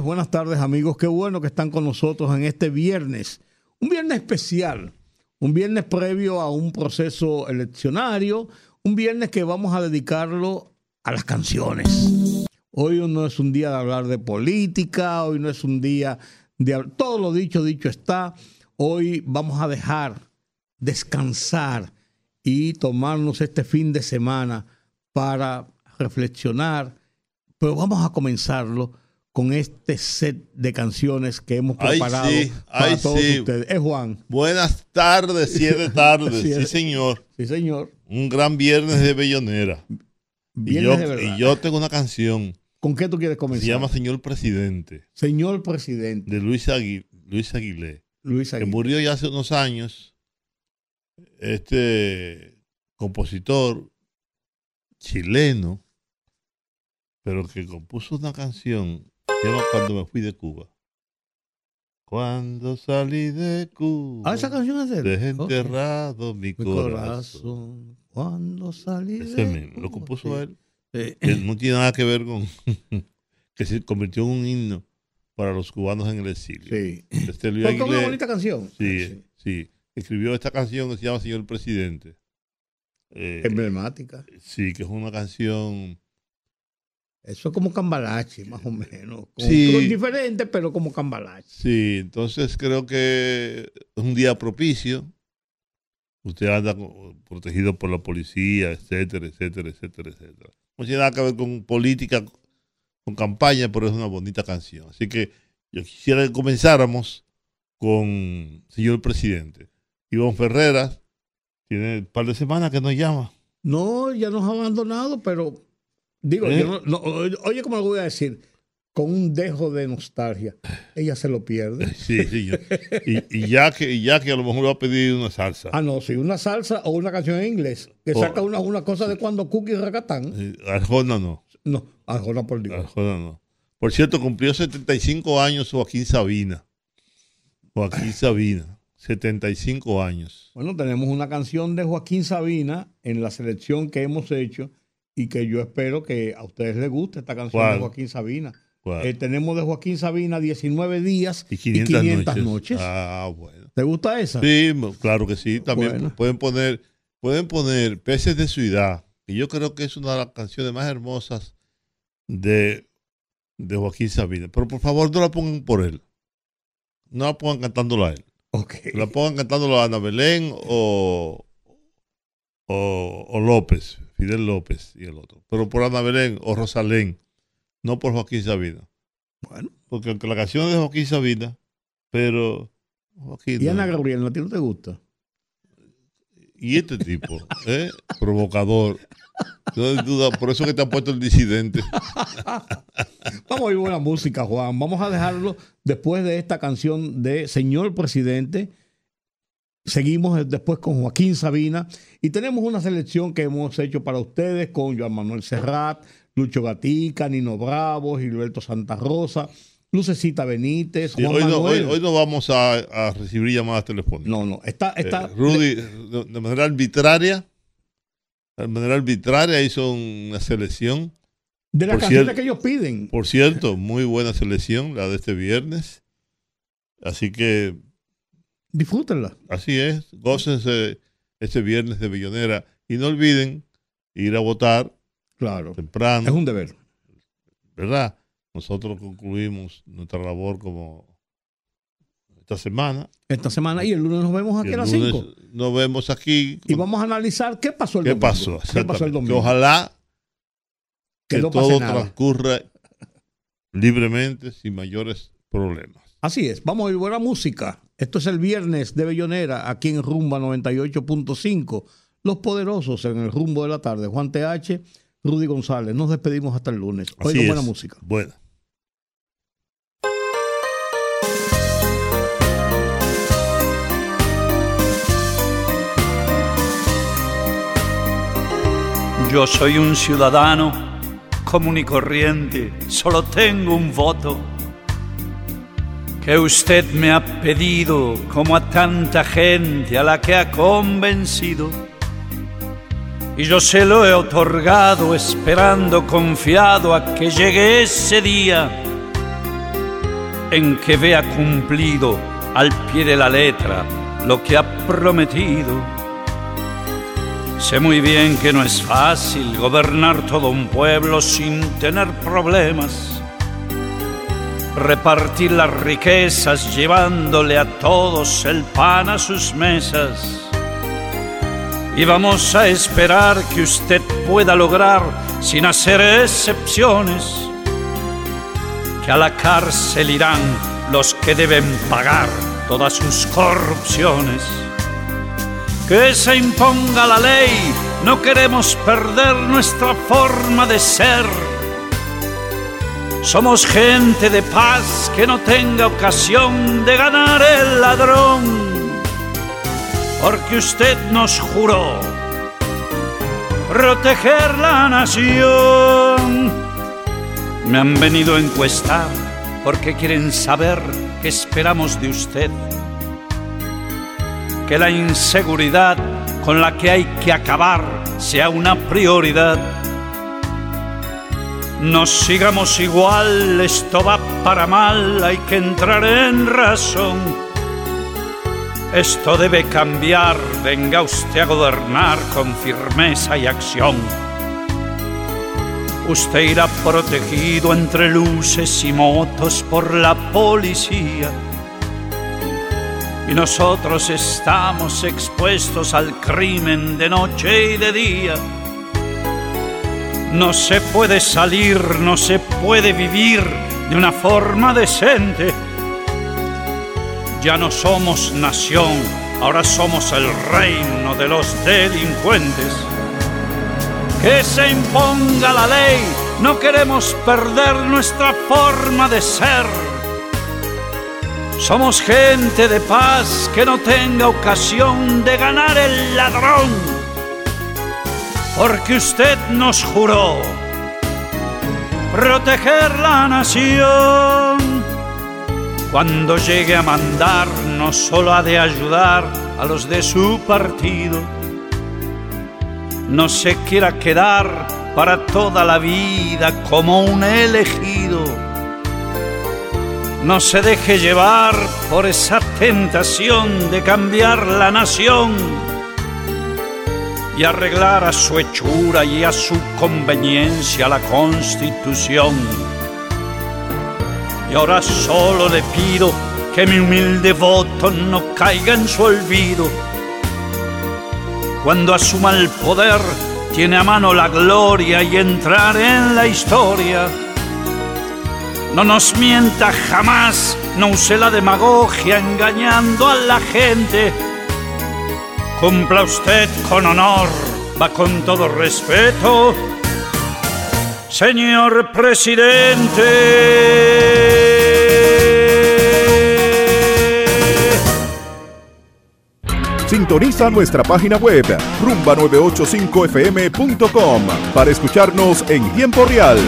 Buenas tardes amigos. Qué bueno que están con nosotros en este viernes. Un viernes especial, un viernes previo a un proceso eleccionario, un viernes que vamos a dedicarlo a las canciones. Hoy no es un día de hablar de política, hoy no es un día de... Todo lo dicho, dicho está. Hoy vamos a dejar descansar y tomarnos este fin de semana para reflexionar, pero vamos a comenzarlo con este set de canciones que hemos preparado ay, sí, para ay, todos sí. ustedes. Es Juan. Buenas tardes, siete tardes. Sí, señor. Sí, señor. Un gran viernes de Bellonera. Y Viernes yo, de verdad. y yo tengo una canción ¿Con qué tú quieres que comenzar? se llama Señor Presidente, Señor Presidente de Luis, Luis Aguilé, Luis que Aguirre. murió ya hace unos años. Este compositor chileno, pero que compuso una canción que Cuando me fui de Cuba. Cuando salí de Cuba. Ah, esa canción es de él. Dejé enterrado mi, Mi corazón. corazón. Cuando salí Ese de mismo, lo compuso Sí. él. Eh, Que no tiene nada que ver con que se convirtió en un himno para los cubanos en el exilio. sí. Este Luis una bonita canción. sí, sí, escribió esta canción que se llama Señor Presidente. Eh, Emblemática. sí, que es una canción. Eso es como cambalache, más o menos. Como- Sí. diferente, pero como cambalache. Sí, entonces creo que es un día propicio. Usted anda protegido por la policía, etcétera, etcétera, etcétera, etcétera. No tiene nada que ver con política, con campaña, pero es una bonita canción. Así que yo quisiera que comenzáramos con señor presidente. Iván Ferreras tiene un par de semanas que nos llama. No, ya nos ha abandonado, pero digo, ¿Eh? yo no- no, oye, como lo voy a decir, con un dejo de nostalgia, ella se lo pierde. Sí, sí. yo- y, y ya que, y ya que a lo mejor va a pedir una salsa. Ah, no, sí, una salsa o una canción en inglés, que Oh. saca una, una cosa de cuando Cookie Racatán. Arjona no. No, Arjona por Dios. Arjona no. Por cierto, cumplió 75 años Joaquín Sabina. Joaquín Sabina, 75 años. Bueno, tenemos una canción de Joaquín Sabina en la selección que hemos hecho y que yo espero que a ustedes les guste esta canción ¿Cuál? de Joaquín Sabina. Eh, tenemos de Joaquín Sabina 19 días y 500, noches. noches. Ah, bueno. ¿Te gusta esa? Sí, claro que sí. También Bueno. pueden poner pueden poner Peces de Ciudad, que yo creo que es una de las canciones más hermosas de, de Joaquín Sabina. Pero por favor, no la pongan por él. No la pongan cantándola a él. Ok. Que la pongan cantándolo a Ana Belén o, o, o López, Fidel López y el otro. Pero por Ana Belén o Rosalén, no por Joaquín Sabina. Bueno. Porque aunque la canción es de Joaquín Sabina, pero Joaquín. ¿Y no. Ana Gabriel, a ti no te gusta? Y este tipo, ¿eh? provocador. No hay duda, por eso que te han puesto el disidente. Vamos a oír buena música, Juan. Vamos a dejarlo después de esta canción de Señor Presidente. Seguimos después con Joaquín Sabina y tenemos una selección que hemos hecho para ustedes con Joan Manuel Serrat, Lucho Gatica, Nino Bravo, Gilberto Santa Rosa, Lucecita Benítez, Sí, Juan hoy, no, hoy, Manuel. hoy no vamos a, a recibir llamadas telefónicas. No, no, está, está Eh, Rudy, de, de manera arbitraria, de manera arbitraria hizo una selección. de las canciones que ellos piden. Por cierto, muy buena selección, la de este viernes. Así que Disfrútenla. así es, gócense este viernes de Billonera y no olviden ir a votar Claro. temprano. Es un deber. ¿verdad? Nosotros concluimos nuestra labor como esta semana. Esta semana y el lunes nos vemos aquí a las lunes 5. Nos vemos aquí. Y vamos a analizar qué pasó el ¿Qué domingo. pasó? ¿Qué pasó el domingo? Que ojalá Que que no pase todo nada. transcurra libremente, sin mayores problemas. Así es, vamos a oír buena música. Esto es el viernes de Bellonera, aquí en Rumba 98.5. Los poderosos en el rumbo de la tarde. Juan TH, Rudy González. Nos despedimos hasta el lunes. Oigan buena música. Buena. Yo soy un ciudadano común y corriente, solo tengo un voto que usted me ha pedido como a tanta gente a la que ha convencido. Y yo se lo he otorgado esperando confiado a que llegue ese día en que vea cumplido al pie de la letra lo que ha prometido Sé muy bien que no es fácil gobernar todo un pueblo sin tener problemas. Repartir las riquezas llevándole a todos el pan a sus mesas. Y vamos a esperar que usted pueda lograr, sin hacer excepciones, que a la cárcel irán los que deben pagar todas sus corrupciones que se imponga la ley, no queremos perder nuestra forma de ser. Somos gente de paz que no tenga ocasión de ganar el ladrón, porque usted nos juró proteger la nación. Me han venido a encuestar porque quieren saber qué esperamos de usted que la inseguridad con la que hay que acabar sea una prioridad. No sigamos igual, esto va para mal, hay que entrar en razón. Esto debe cambiar, venga usted a gobernar con firmeza y acción. Usted irá protegido entre luces y motos por la policía y nosotros estamos expuestos al crimen de noche y de día. No se puede salir, no se puede vivir de una forma decente. Ya no somos nación, ahora somos el reino de los delincuentes. Que se imponga la ley, no queremos perder nuestra forma de ser somos gente de paz que no tenga ocasión de ganar el ladrón, porque usted nos juró proteger la nación. Cuando llegue a mandar, no solo ha de ayudar a los de su partido, no se quiera quedar para toda la vida como un elegido no se deje llevar por esa tentación de cambiar la nación y arreglar a su hechura y a su conveniencia la constitución. Y ahora solo le pido que mi humilde voto no caiga en su olvido. Cuando asuma el poder, tiene a mano la gloria y entrar en la historia no nos mienta jamás, no use la demagogia engañando a la gente. Cumpla usted con honor, va con todo respeto, señor presidente. Sintoniza nuestra página web rumba985fm.com para escucharnos en tiempo real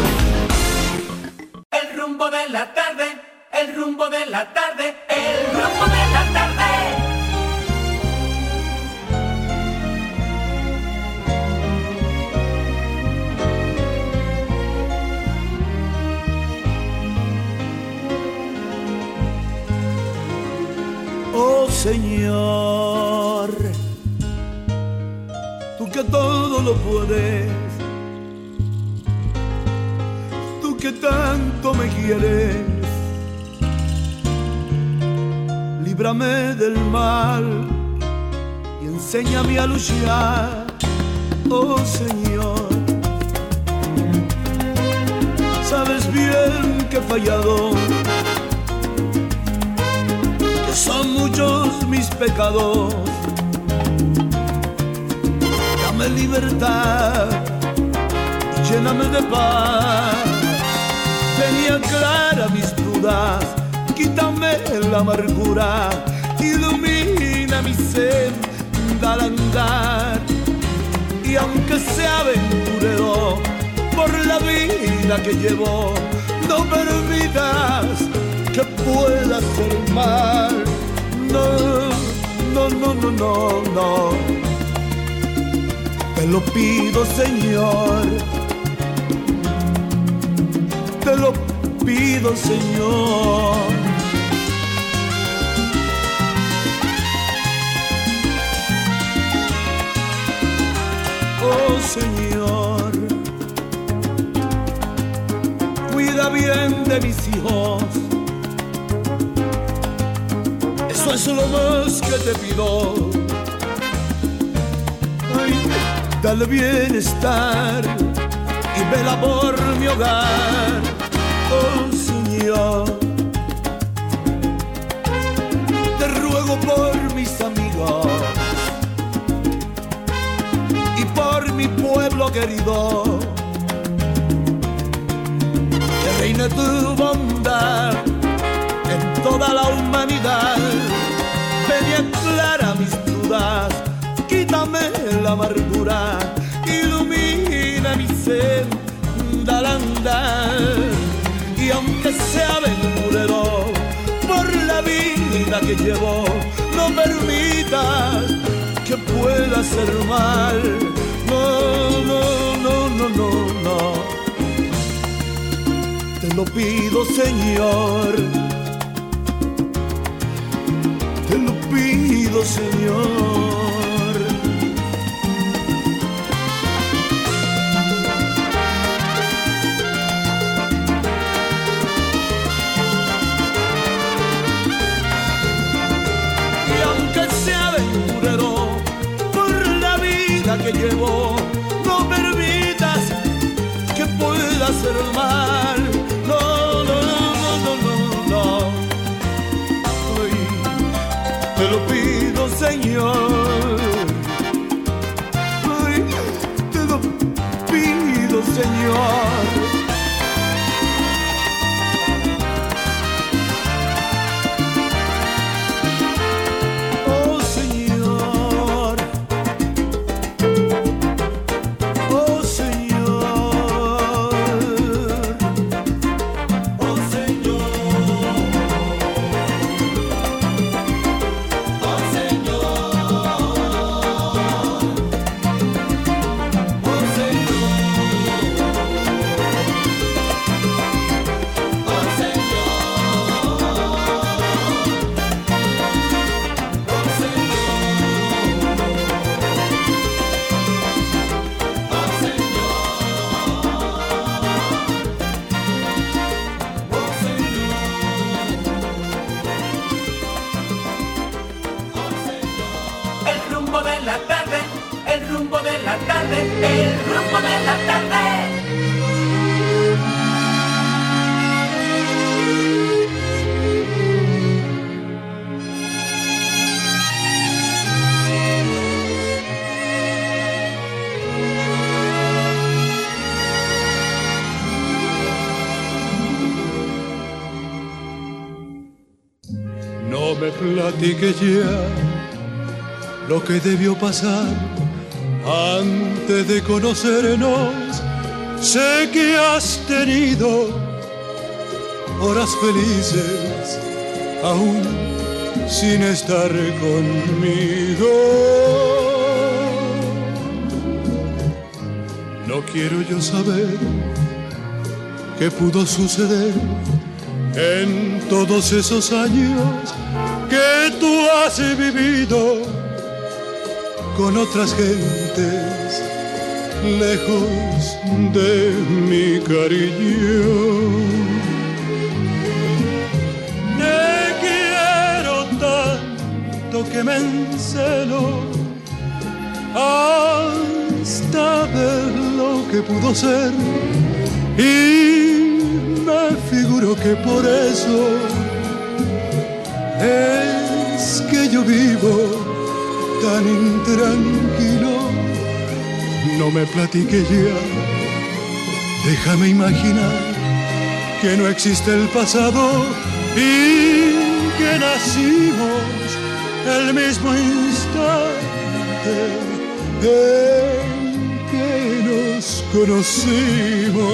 el rumbo de la tarde, el rumbo Oh Señor, tú que todo lo puedes, tú que tanto me quieres. Líbrame del mal y enséñame a luchar, oh Señor. Sabes bien que he fallado, son muchos mis pecados. Dame libertad lléname de paz. Tenía clara mis dudas quítame la amargura, ilumina mi ser al andar y aunque sea aventurero por la vida que llevo, no permitas que pueda ser mal. No, no, no, no, no, no. Te lo pido, Señor. Te lo pido, Señor. Oh Señor, cuida bien de mis hijos. Eso es lo más que te pido. Ay, dale bienestar y vela por mi hogar. Oh Señor, te ruego por mis amigos y por mi pueblo querido. Que reine tu bondad en toda la humanidad. Aclara mis dudas, quítame la amargura, ilumina mi senda al andar. Y aunque sea aventurero por la vida que llevo, no permitas que pueda ser mal. No, no, no, no, no, no. Te lo pido, Señor. Señor. Pido, que debió pasar antes de conocernos. Sé que has tenido horas felices aún sin estar conmigo. No quiero yo saber qué pudo suceder en todos esos años que tú has vivido con otras gentes lejos de mi cariño. Te quiero tanto que me encelo hasta ver lo que pudo ser y me figuro que por eso es que yo vivo tan intranquilo. No me platiques ya, déjame imaginar que no existe el pasado y que nacimos el mismo instante en que nos conocimos.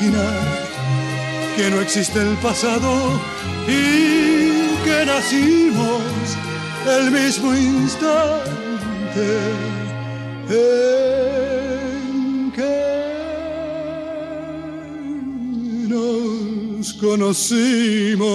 que no existe el pasado y que nacimos el mismo instante en que nos conocimos.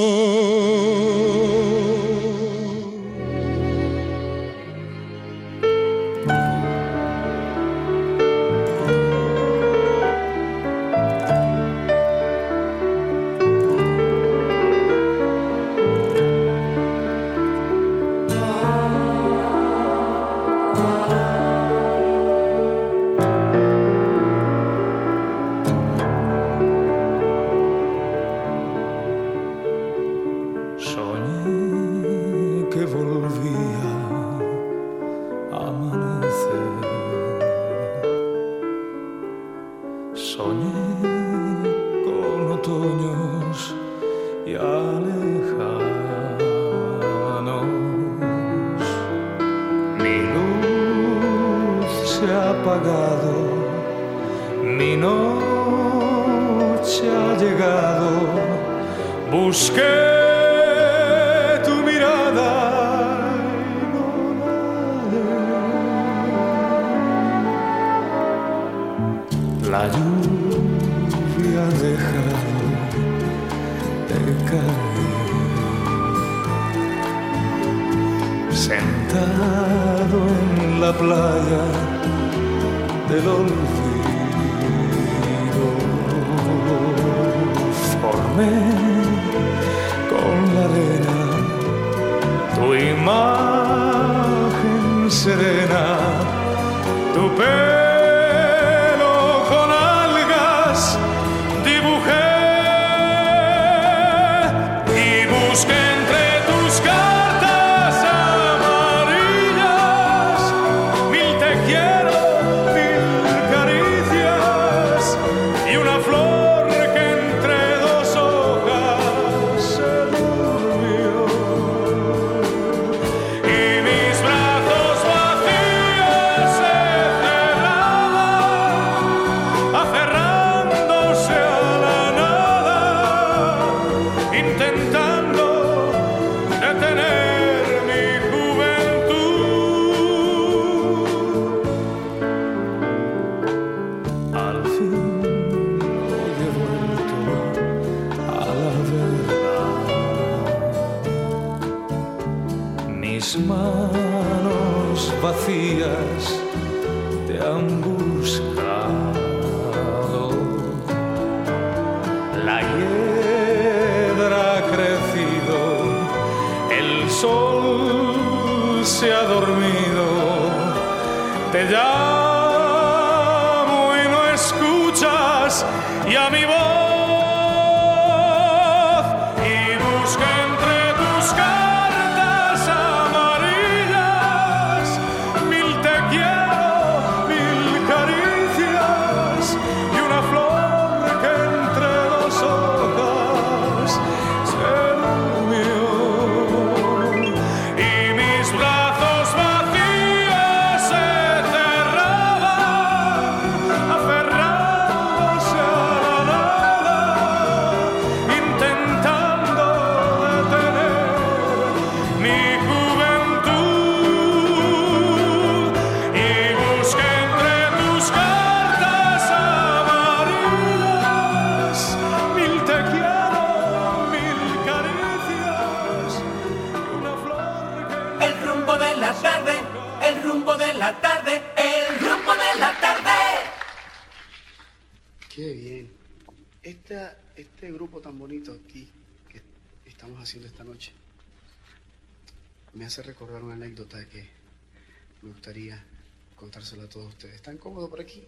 A todos ustedes. ¿Están cómodos por aquí?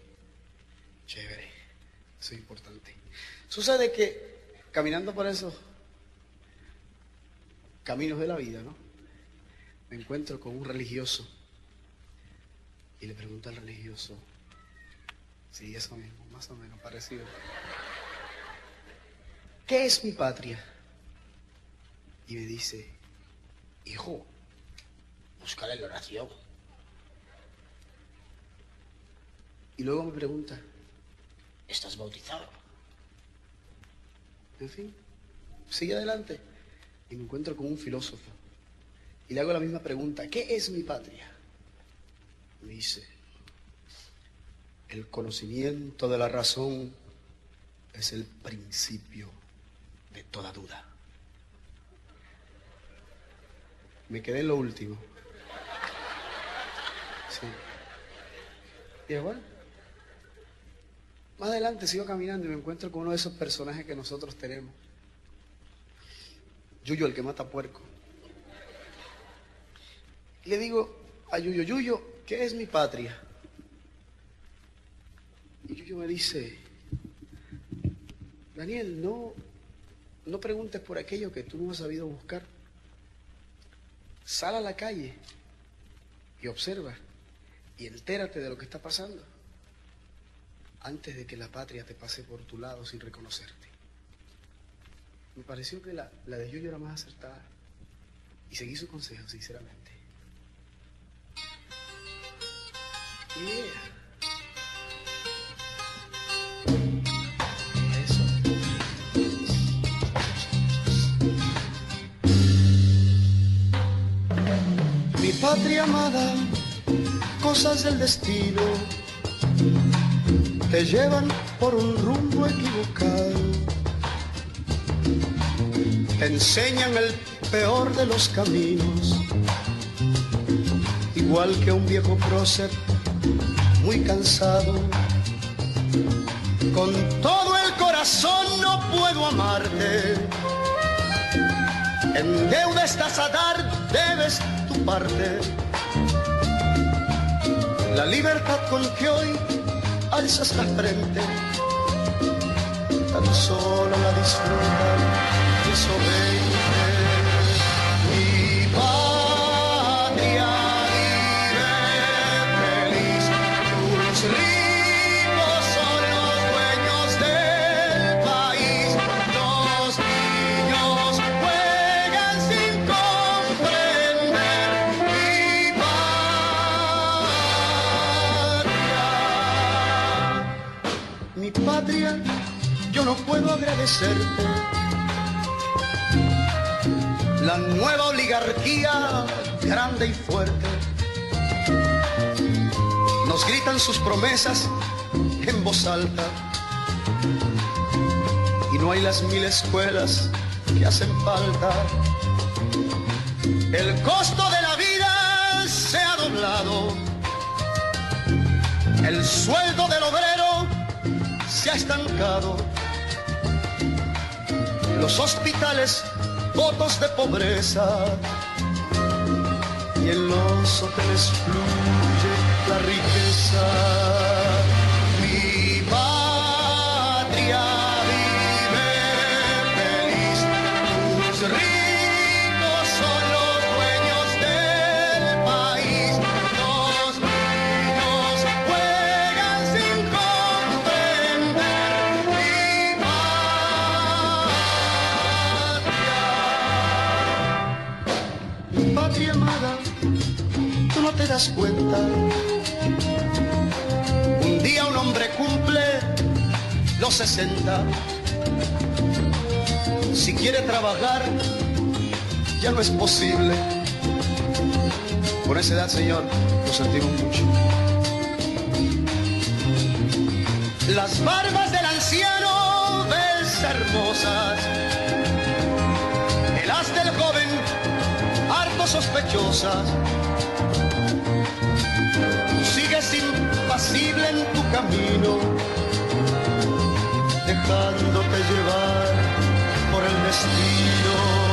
Chévere, eso es importante. Sucede que caminando por esos caminos de la vida, ¿no? Me encuentro con un religioso y le pregunto al religioso, sí, eso mismo, más o menos parecido. ¿Qué es mi patria? Y me dice, hijo, búscale la oración. Y luego me pregunta, ¿estás bautizado? En fin, sigue adelante. Y me encuentro con un filósofo. Y le hago la misma pregunta, ¿qué es mi patria? Me dice, el conocimiento de la razón es el principio de toda duda. Me quedé en lo último. Sí. Y bueno, más adelante sigo caminando y me encuentro con uno de esos personajes que nosotros tenemos. Yuyo, el que mata puerco. Le digo a Yuyo, Yuyo, ¿qué es mi patria? Y Yuyo me dice, Daniel, no, no preguntes por aquello que tú no has sabido buscar. Sal a la calle y observa y entérate de lo que está pasando antes de que la patria te pase por tu lado sin reconocerte. Me pareció que la, la de Yuyo era más acertada y seguí su consejo, sinceramente. Yeah. Patria amada, cosas del destino te llevan por un rumbo equivocado. Te enseñan el peor de los caminos, igual que un viejo prócer muy cansado. Con todo el corazón no puedo amarte. En deuda estás a dar, debes tu parte. La libertad con que hoy alzas la frente, tan solo la disfrutan eso veinte. La nueva oligarquía grande y fuerte. Nos gritan sus promesas en voz alta y no hay las mil escuelas que hacen falta. El costo de la vida se ha doblado, el sueldo del obrero se ha estancado, los hospitales votos de pobreza y en los hoteles fluye la riqueza. Cuenta. Un día un hombre cumple los 60. Si quiere trabajar, ya no es posible. Por esa edad, Señor, lo sentimos mucho. Las barbas del anciano ves hermosas. El haz del joven, harto sospechosas. En tu camino. dejándote llevar por el destino.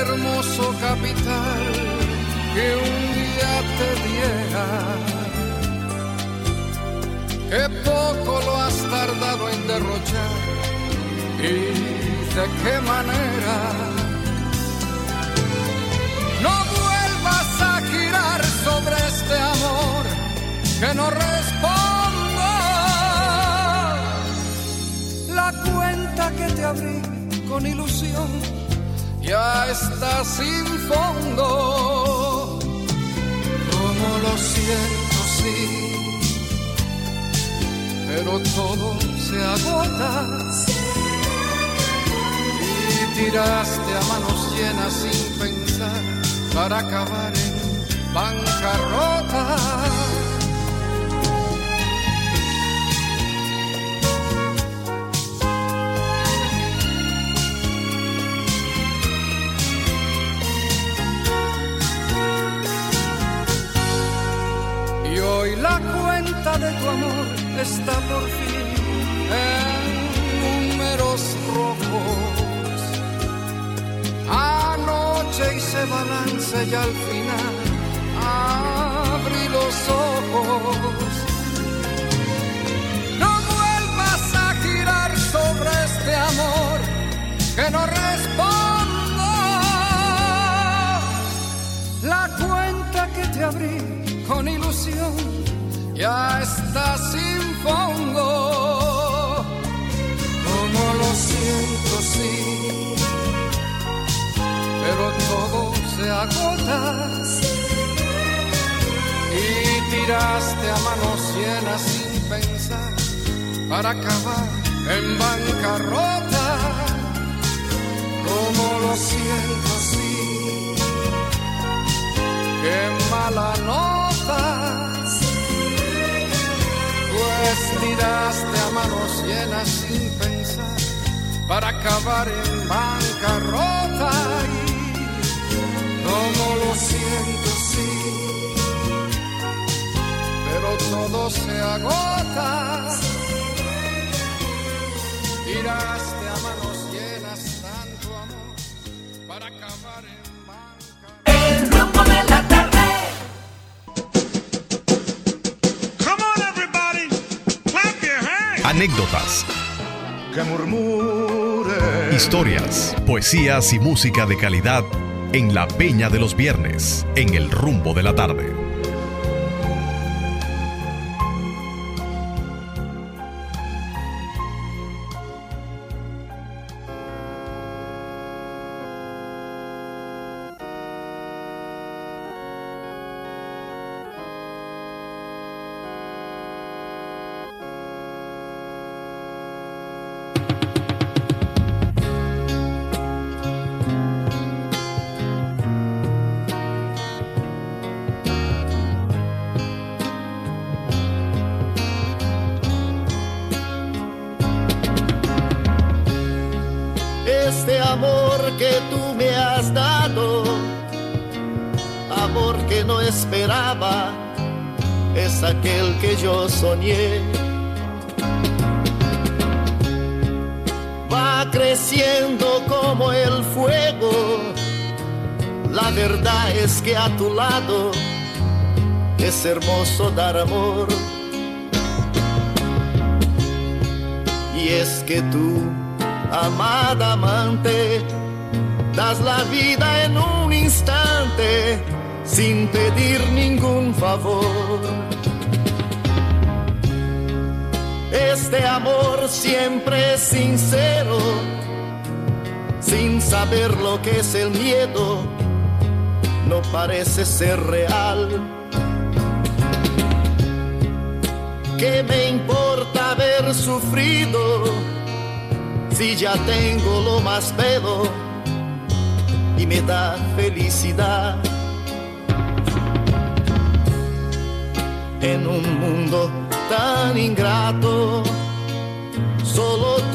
Hermoso capital que un día te diera? Qué poco lo has tardado en derrochar y de qué manera. No vuelvas a girar sobre este amor que no respondo. La cuenta que te abrí con ilusión ya está sin fondo. Como lo siento, sí, pero todo se agota. Y tiraste a manos llenas sin pensar para acabar en bancarrota. De tu amor está por fin en números rojos. Anoche hice balance y al final abrí los ojos. No vuelvas a girar sobre este amor que no respondo. La cuenta que te abrí con ilusión ya está sin fondo. Como lo siento, sí, pero todo se agota. Y tiraste a manos llenas sin pensar para acabar en bancarrota. Como lo siento, sí, qué mala nota. Pues a manos llenas sin pensar para acabar en bancarrota. Y como lo siento, sí, pero pero todo se agota. Tiraste Anécdotas, Que murmure. historias, poesías y música de calidad en la Peña de los Viernes, en el rumbo de la tarde. Que tú me has dado, amor que no esperaba, es aquel que yo soñé. Va creciendo como el fuego, la verdad es que a tu lado es hermoso dar amor. Y es que tú amada amante, das la vida en un instante sin pedir ningún favor. Este amor siempre sincero, sin saber lo que es el miedo, no parece ser real. ¿Qué me importa haber sufrido? si ya tengo lo más bello y me da felicidad. En un mundo tan ingrato, solo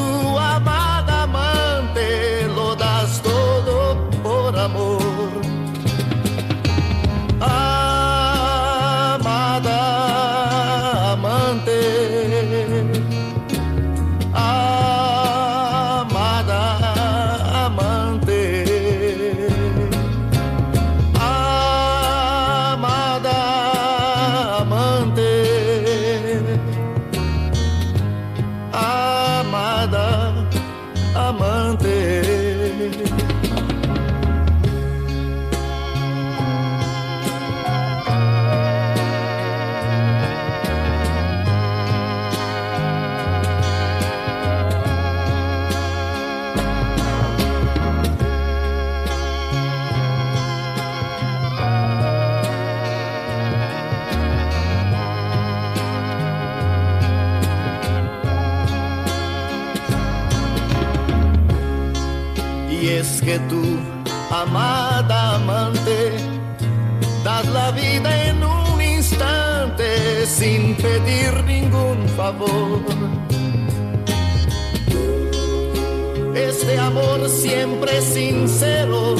siempre sincero,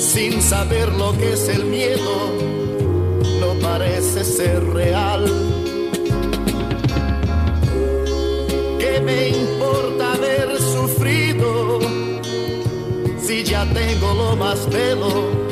sin saber lo que es el miedo, no parece ser real. ¿Qué me importa haber sufrido si ya tengo lo más bello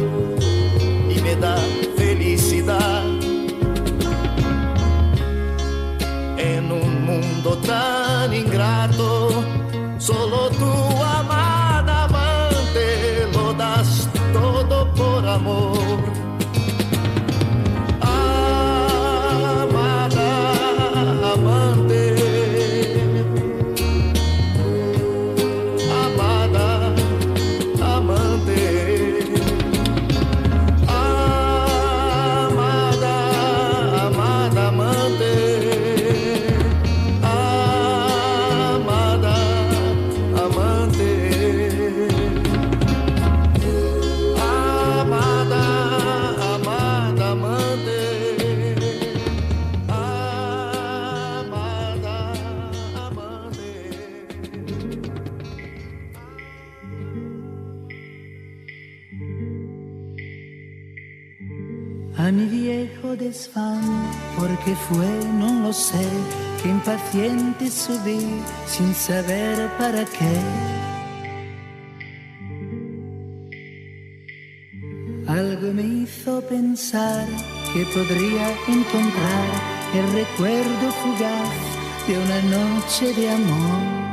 fue, no lo sé, que impaciente subí sin saber para qué. Algo me hizo pensar que podría encontrar el recuerdo fugaz de una noche de amor.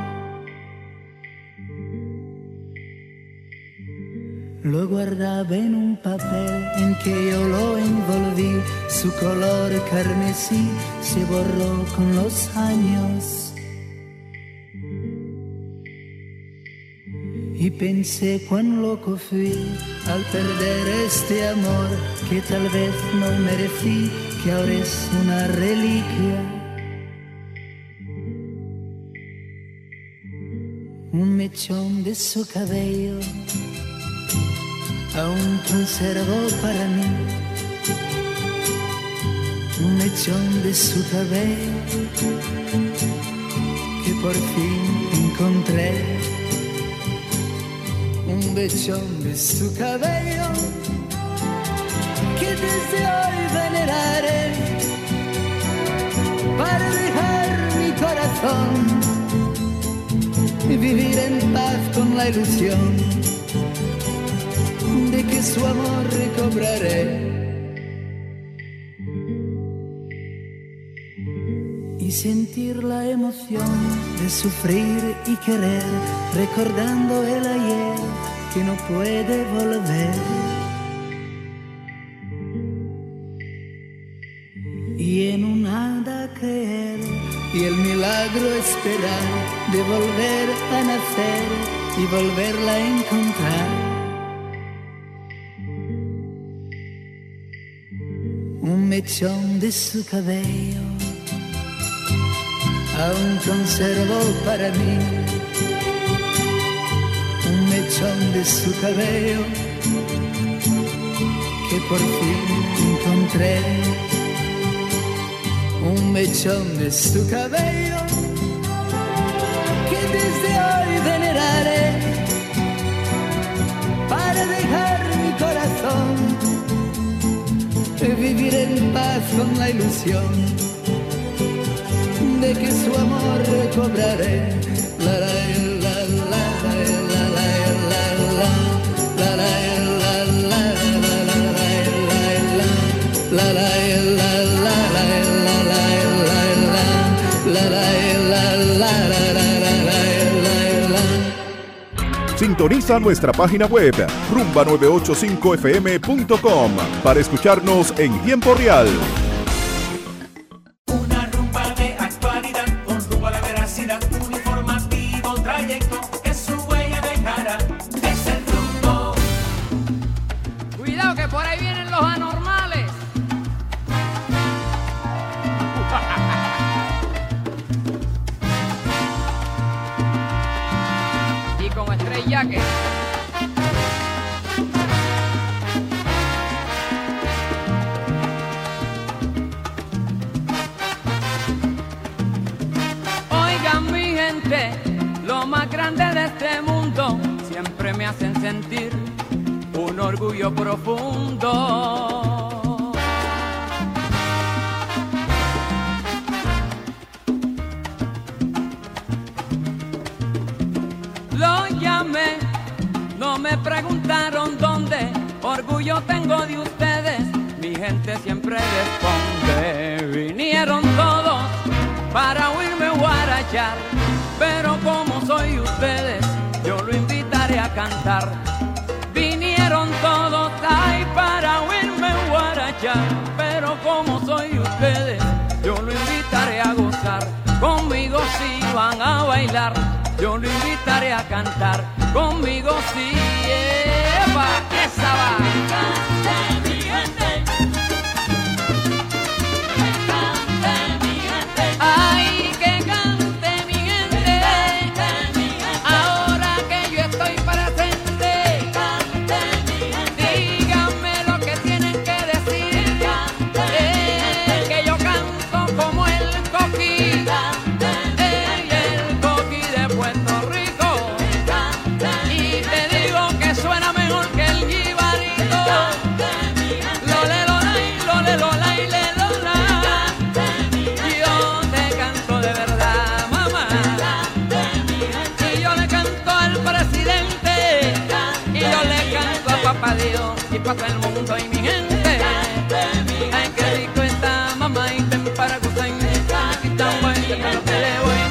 Lo guardaba en un papel en que yo lo envolví, su color carmesí se borró con los años. Y pensé cuán loco fui al perder este amor que tal vez no merecí, que ahora es una reliquia. Un mechón de su cabello aún conservo para mí un mechón de su cabello que por fin encontré. Un mechón de su cabello que desde hoy veneraré para dejar mi corazón y vivir en paz con la ilusión de que su amor recobraré. Y sentir la emoción de sufrir y querer, recordando el ayer que no puede volver. Y en un nada creer, y el milagro esperar de volver a nacer y volverla a encontrar. Un mechón de su cabello, aún conservo para mí un mechón de su cabello que por fin encontré, un mechón de su cabello que desde hoy veneraré para dejar mi corazón vivir en paz con la ilusión de que su amor recobraré. La, la, la, la, la, la, la, la, la, la, Sintoniza nuestra página web rumba985fm.com para escucharnos en tiempo real. rico está el mundo y mi gente. Ay, qué rico está mamá y ven para gozar. Aquí está un buen que lo que le voy a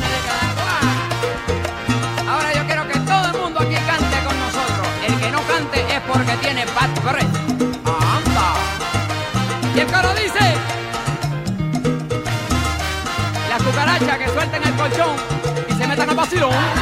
Ahora yo quiero que todo el mundo aquí cante con nosotros. El que no cante es porque tiene bad breath. Anda. Y el coro dice. Las cucarachas que suelten el colchón y se metan a vacilón.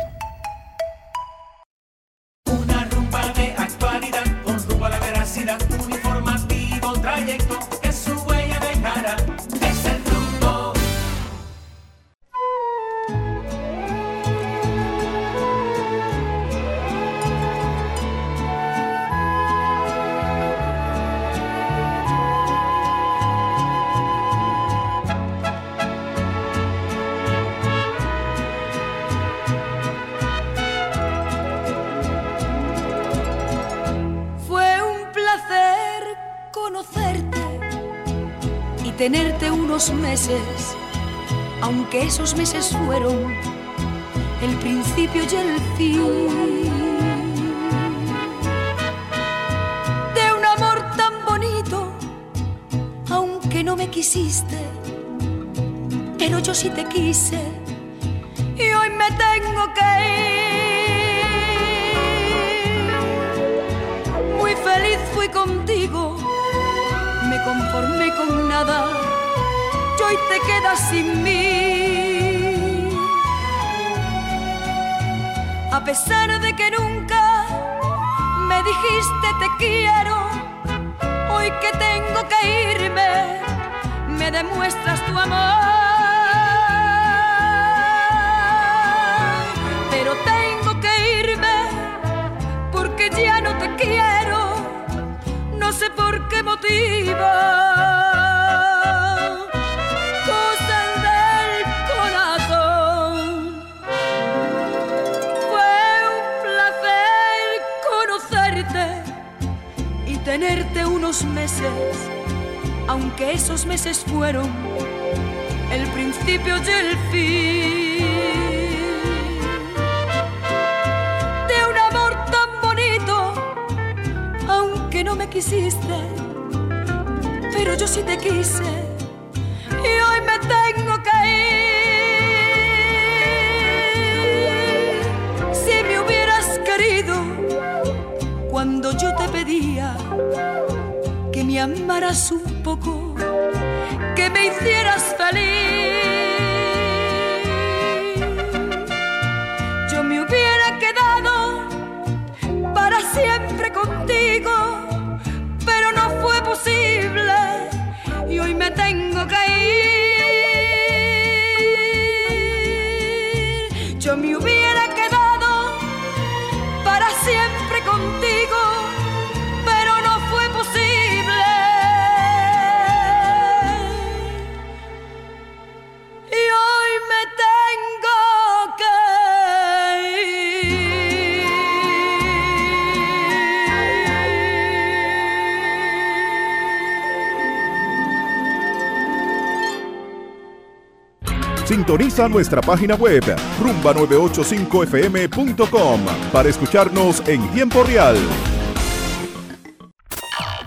Sintoniza nuestra página web rumba985fm.com para escucharnos en tiempo real.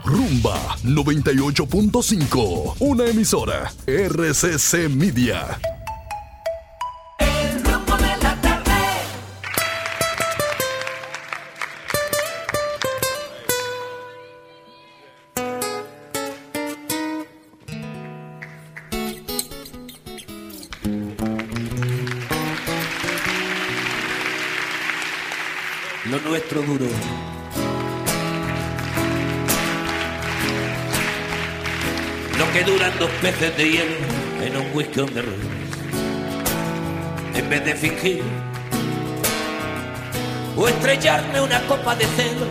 Rumba 98.5, una emisora RCC Media. Peces de hielo en un whisky on the rocks. En vez de fingir o estrellarme una copa de celos,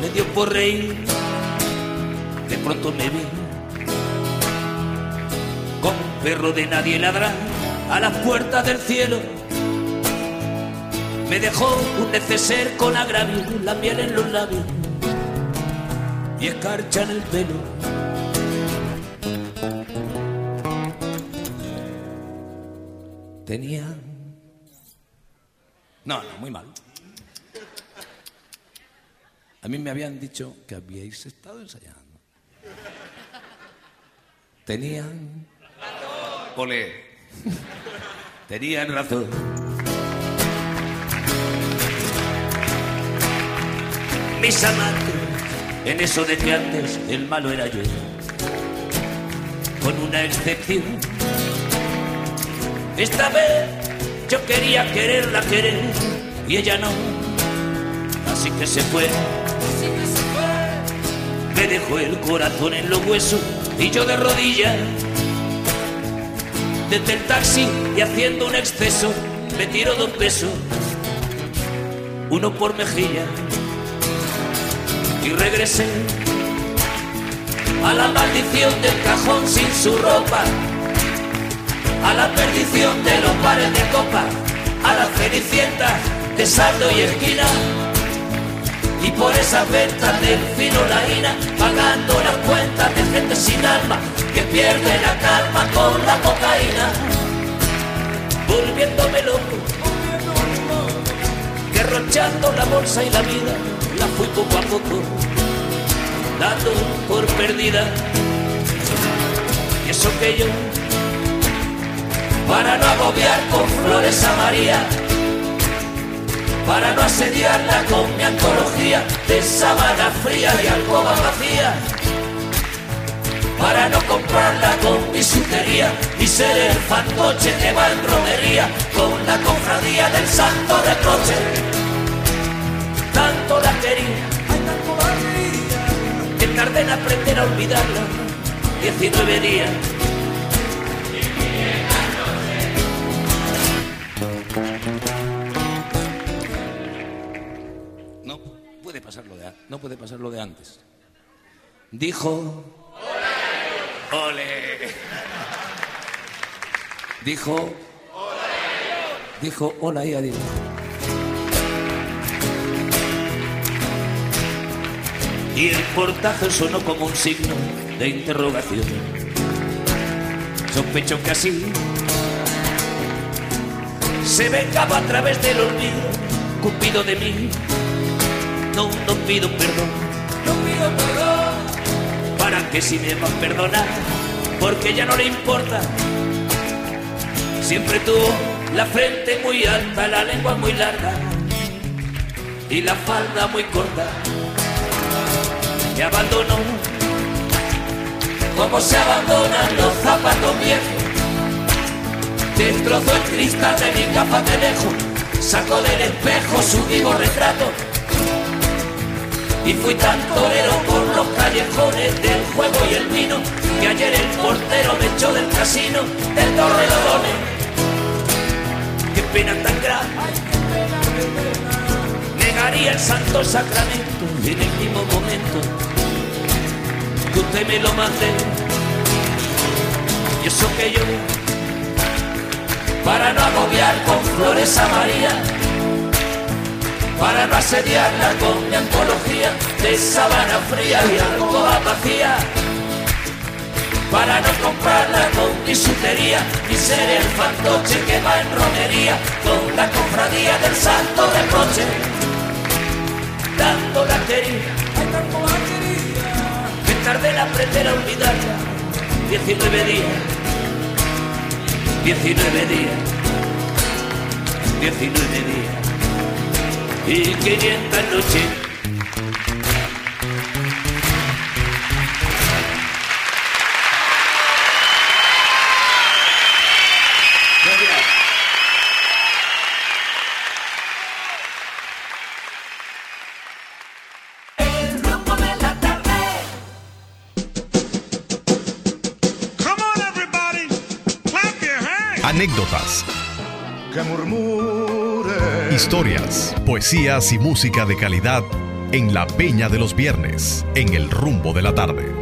me dio por reír. De pronto me vi con perro de nadie ladrar a las puertas del cielo. Me dejó un neceser con agravio, la miel en los labios y escarcha en el pelo. Tenía. No, no, muy mal. A mí me habían dicho que habíais estado ensayando. Tenían. Olé. Tenían razón. Mis amantes, en eso de que antes el malo era yo. Con una excepción. Esta vez yo quería quererla querer y ella no. Así que se fue. Me dejó el corazón en los huesos y yo de rodillas. Desde el taxi y haciendo un exceso, me tiro dos besos, uno por mejilla. Y regresé a la maldición del cajón sin su ropa a la perdición de los bares de copa, a las cenicientas de saldo y esquina. Y por esas ventas del fino la ina, pagando las cuentas de gente sin alma, que pierde la calma con la cocaína. Volviéndome loco, derrochando la bolsa y la vida, la fui poco a poco, dando por perdida. Y eso que yo para no agobiar con flores a María, para no asediarla con mi antología de sábana fría y alcoba vacía, para no comprarla con bisutería y ser el fantoche de malbromería con la cofradía del santo reproche. Tanto la quería, que tardé en aprender a olvidarla, 19 días. No puede pasar lo de antes. Dijo. ¡Ole! Dijo. Dijo, hola y adiós. Y el portazo sonó como un signo de interrogación. Sospecho que así se vengaba a través del olvido, Cupido de mí. No, no pido perdón, no pido perdón. Para que si me va a perdonar, porque ya no le importa. Siempre tuvo la frente muy alta, la lengua muy larga y la falda muy corta. Me abandonó, como se abandonan los zapatos viejos. Destrozó el cristal de mi capa de lejos, sacó del espejo su vivo retrato. Y fui tan torero por los callejones del juego y el vino, que ayer el portero me echó del casino del Torrelodones. Qué pena tan grande negaría el santo sacramento en el mismo momento que usted me lo mande. Y eso que yo, para no agobiar con flores a María, para no asediarla con mi antología de sabana fría y alcoba vacía, para no comprarla con bisutería y ser el fantoche que va en romería con la cofradía del santo reproche dando la querida, que tarde en aprender a olvidarla. 19 días, 19 días, 19 días y 500 noches. Anécdotas, que murmure. Historias, poesías y música de calidad en la Peña de los Viernes, en el rumbo de la tarde.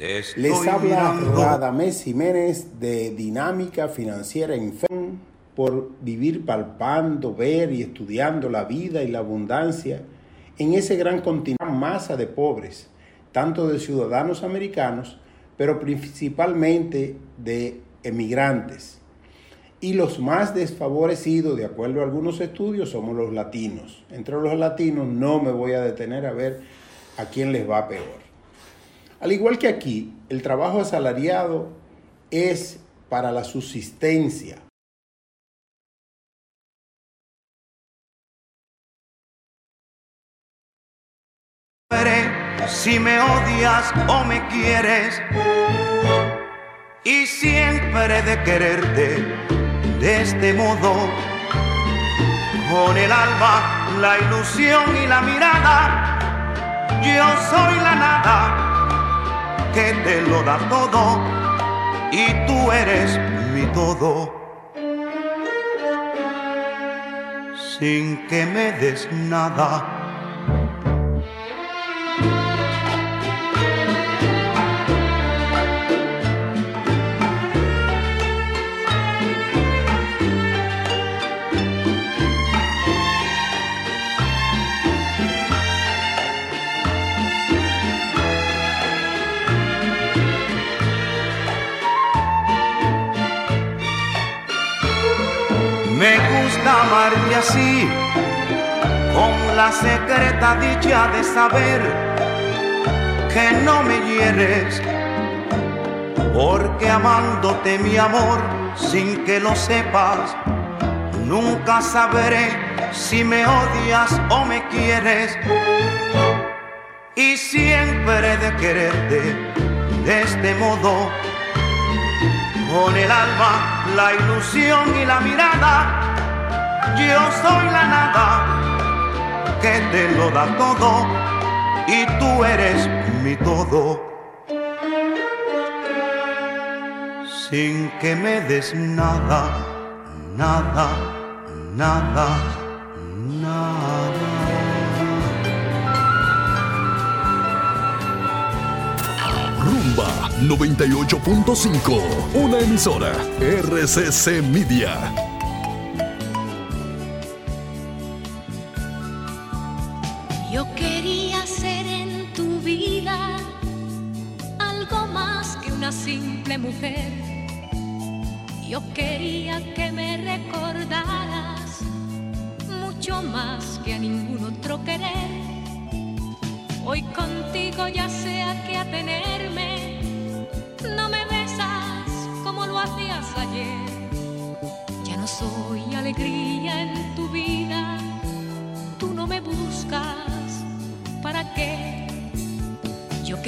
Les habla. Radamés Jiménez de Dinámica Financiera Inferno por vivir palpando, ver y estudiando la vida y la abundancia en ese gran continente, masa de pobres, tanto de ciudadanos americanos, pero principalmente de emigrantes. Y los más desfavorecidos, de acuerdo a algunos estudios, somos los latinos. Entre los latinos no me voy a detener a ver a quién les va peor. Al igual que aquí, el trabajo asalariado es para la subsistencia. Si me odias o me quieres y siempre he de quererte de este modo con el alma la ilusión y la mirada yo soy la nada que te lo da todo y tú eres mi todo. Sin que me des nada amarte así, con la secreta dicha de saber que no me hieres, porque amándote mi amor sin que lo sepas, nunca sabré si me odias o me quieres. Y siempre de quererte de este modo con el alma, la ilusión y la mirada. Yo soy la nada que te lo da todo y tú eres mi todo. Sin que me des nada, nada, nada, nada. Rumba 98.5, una emisora RCC Media.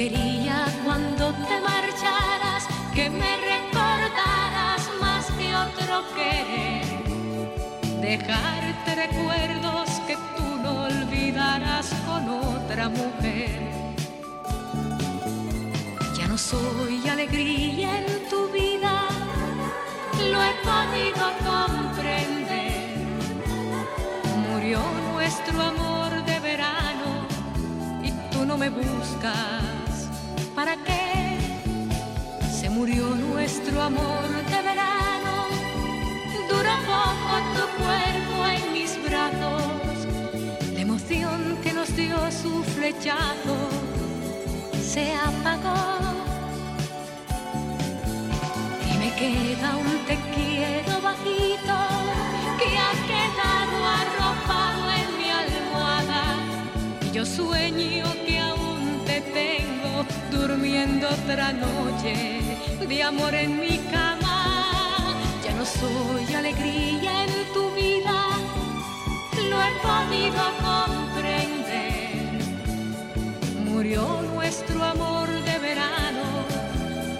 Quería cuando te marcharas que me recordaras más que otro querer. Dejarte recuerdos que tú no olvidarás con otra mujer. Ya no soy alegría en tu vida, lo he podido comprender. Murió nuestro amor de verano y tú no me buscas. ¿Para qué? Se murió nuestro amor de verano. Duró poco tu cuerpo en mis brazos. La emoción que nos dio su flechazo se apagó. Y me queda un te quiero bajito que ha quedado arropado en mi almohada. Y yo sueño que aún te tengo durmiendo otra noche de amor en mi cama. Ya no soy alegría en tu vida, lo he podido comprender. Murió nuestro amor de verano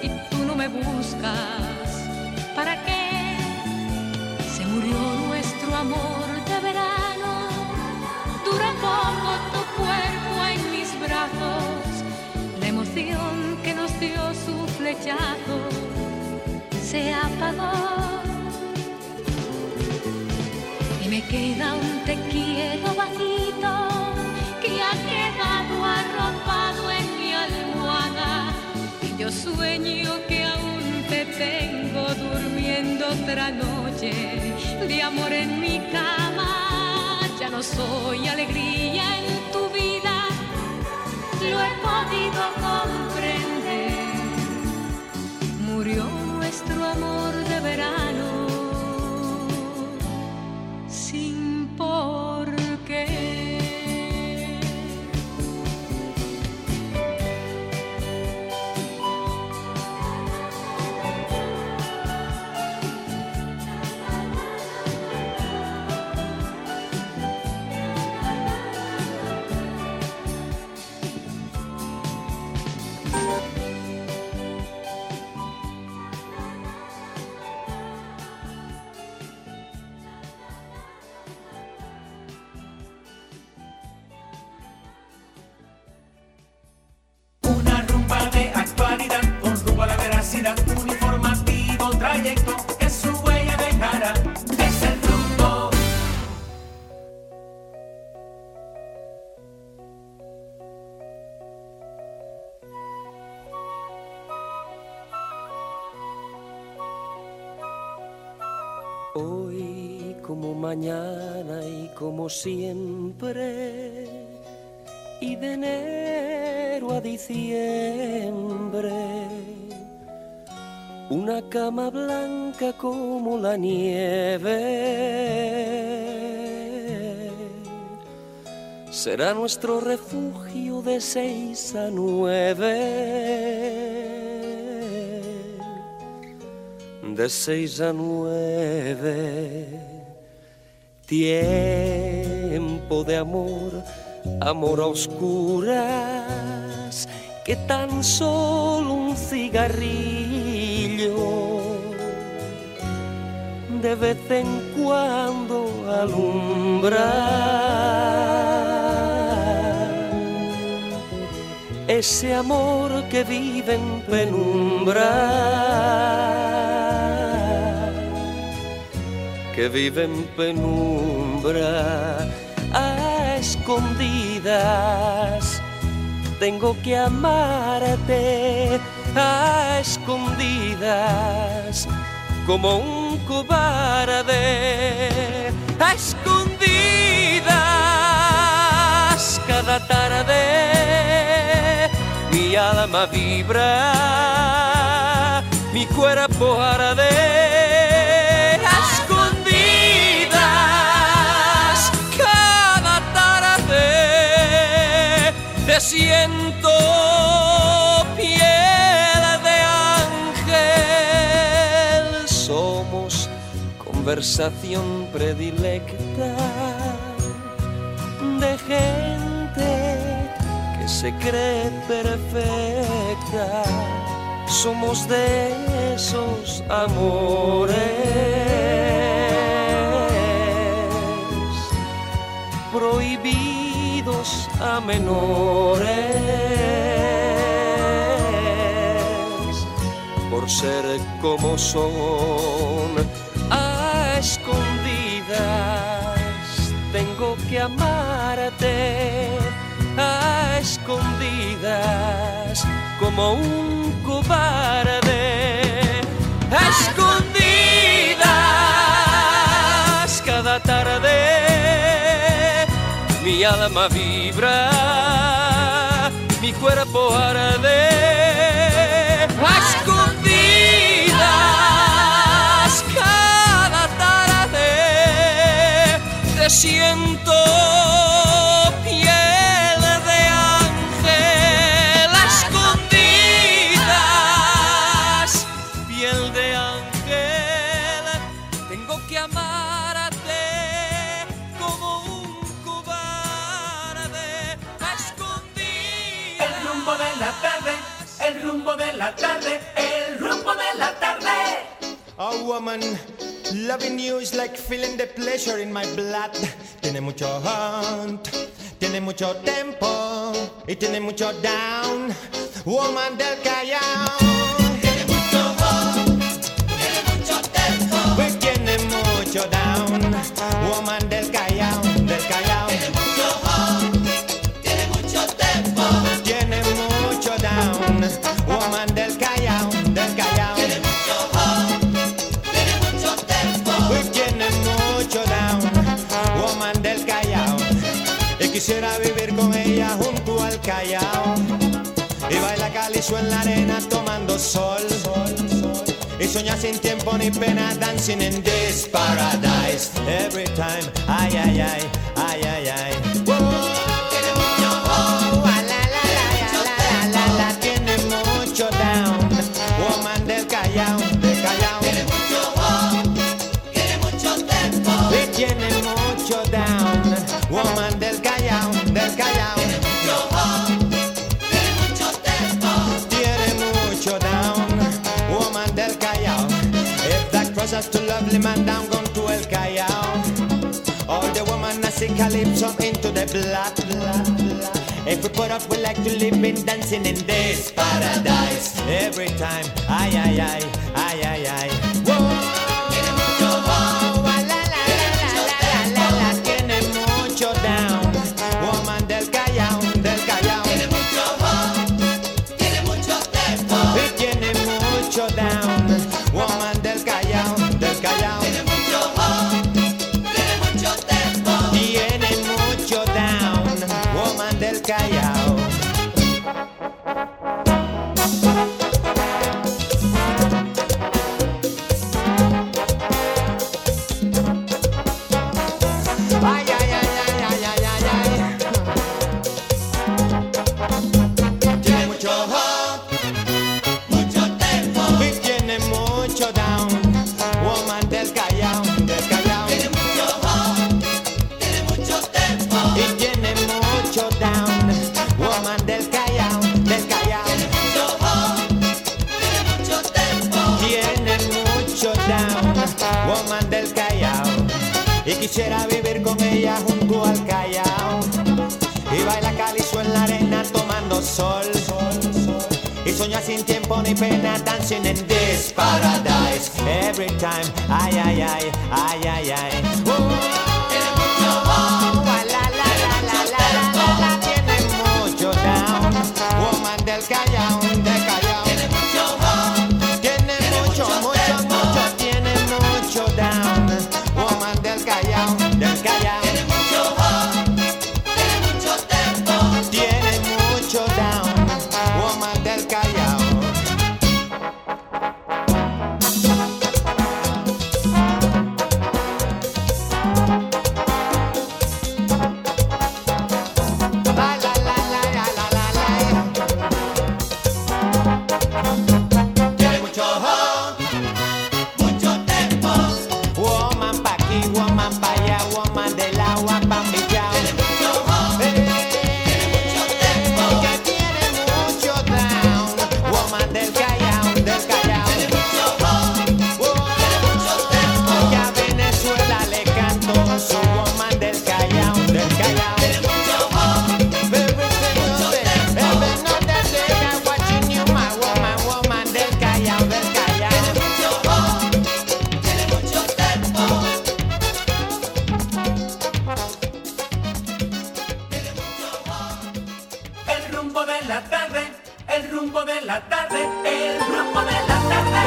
y tú no me buscas. ¿Para qué? Se murió nuestro amor flechazo se apagó. Y me queda un te quiero bajito que ha quedado arropado en mi almohada. Yo sueño que aún te tengo durmiendo otra noche de amor en mi cama. Ya no soy alegría en tu vida, lo he podido comprender. Murió nuestro amor de verano y como siempre, y de enero a diciembre, una cama blanca como la nieve. Será nuestro refugio de seis a nueve. de seis a nueve. Tiempo de amor, amor a oscuras, que tan solo un cigarrillo de vez en cuando alumbra. Ese amor que vive en penumbra que vive en penumbra a escondidas. Tengo que amarte a escondidas como un cobarde a escondidas cada tarde mi alma vibra mi cuerpo arde te siento piel de ángel. Somos conversación predilecta de gente que se cree perfecta. Somos de esos amores. Prohibidos a menores por ser como son. A escondidas tengo que amarte. A escondidas como un cobarde. A escondidas cada tarde mi alma vibra mi cuerpo arde a escondidas cada tarde te siento de la tarde, el rumbo de la tarde. A woman, loving you is like feeling the pleasure in my blood. Tiene mucho hunt, tiene mucho tempo y tiene mucho down. Woman del Callao. Tiene mucho down, woman del Callao. en la arena tomando sol. Y soñar sin tiempo ni pena, dancing in this paradise. Every time, ay, ay, ay, ay, ay, ay. calypso into the black. If we put up, we like to live in dancing in this paradise. Every time, aye, aye, aye, aye, aye, aye. rumbo de la tarde, el rumbo de la tarde, el rumbo de la tarde.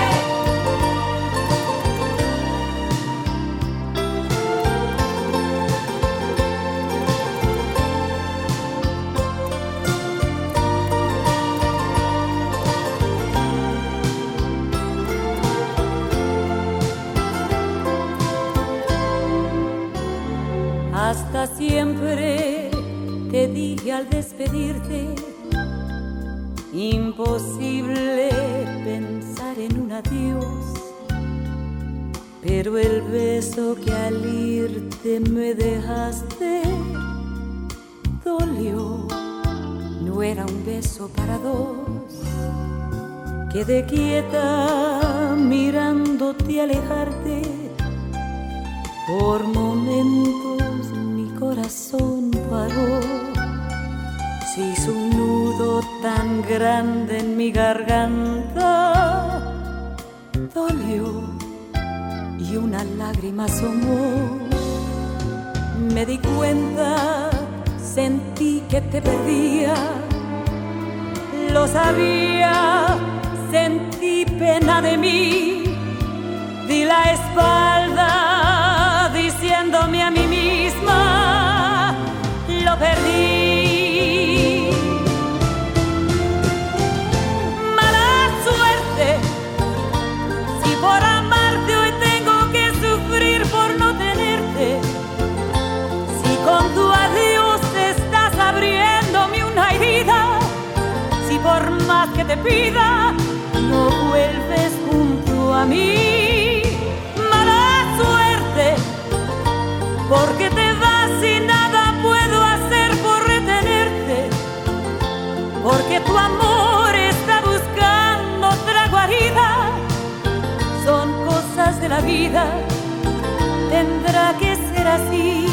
Hasta siempre te dije al despedirte Imposible pensar en un adiós, pero el beso que al irte me dejaste dolió. No era un beso para dos. Quedé quieta mirándote alejarte. Por momentos mi corazón paró se hizo un nudo tan grande en mi garganta. Dolió y una lágrima asomó. Me di cuenta, sentí que te perdía. Lo sabía, sentí pena de mí. Di la espalda te pida no vuelves junto a mí, mala suerte, porque te vas y nada puedo hacer por retenerte, porque tu amor está buscando otra guarida, son cosas de la vida, tendrá que ser así.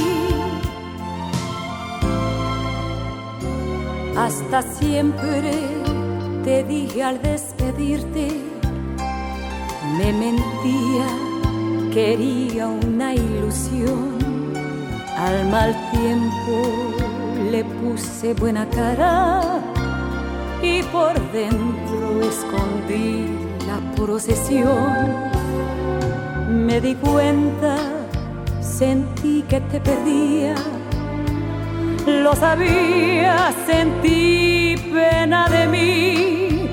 Hasta siempre te dije al despedirte, me mentía, quería una ilusión. Al mal tiempo le puse buena cara y por dentro escondí la procesión. Me di cuenta, sentí que te perdía lo sabía, sentí pena de mí,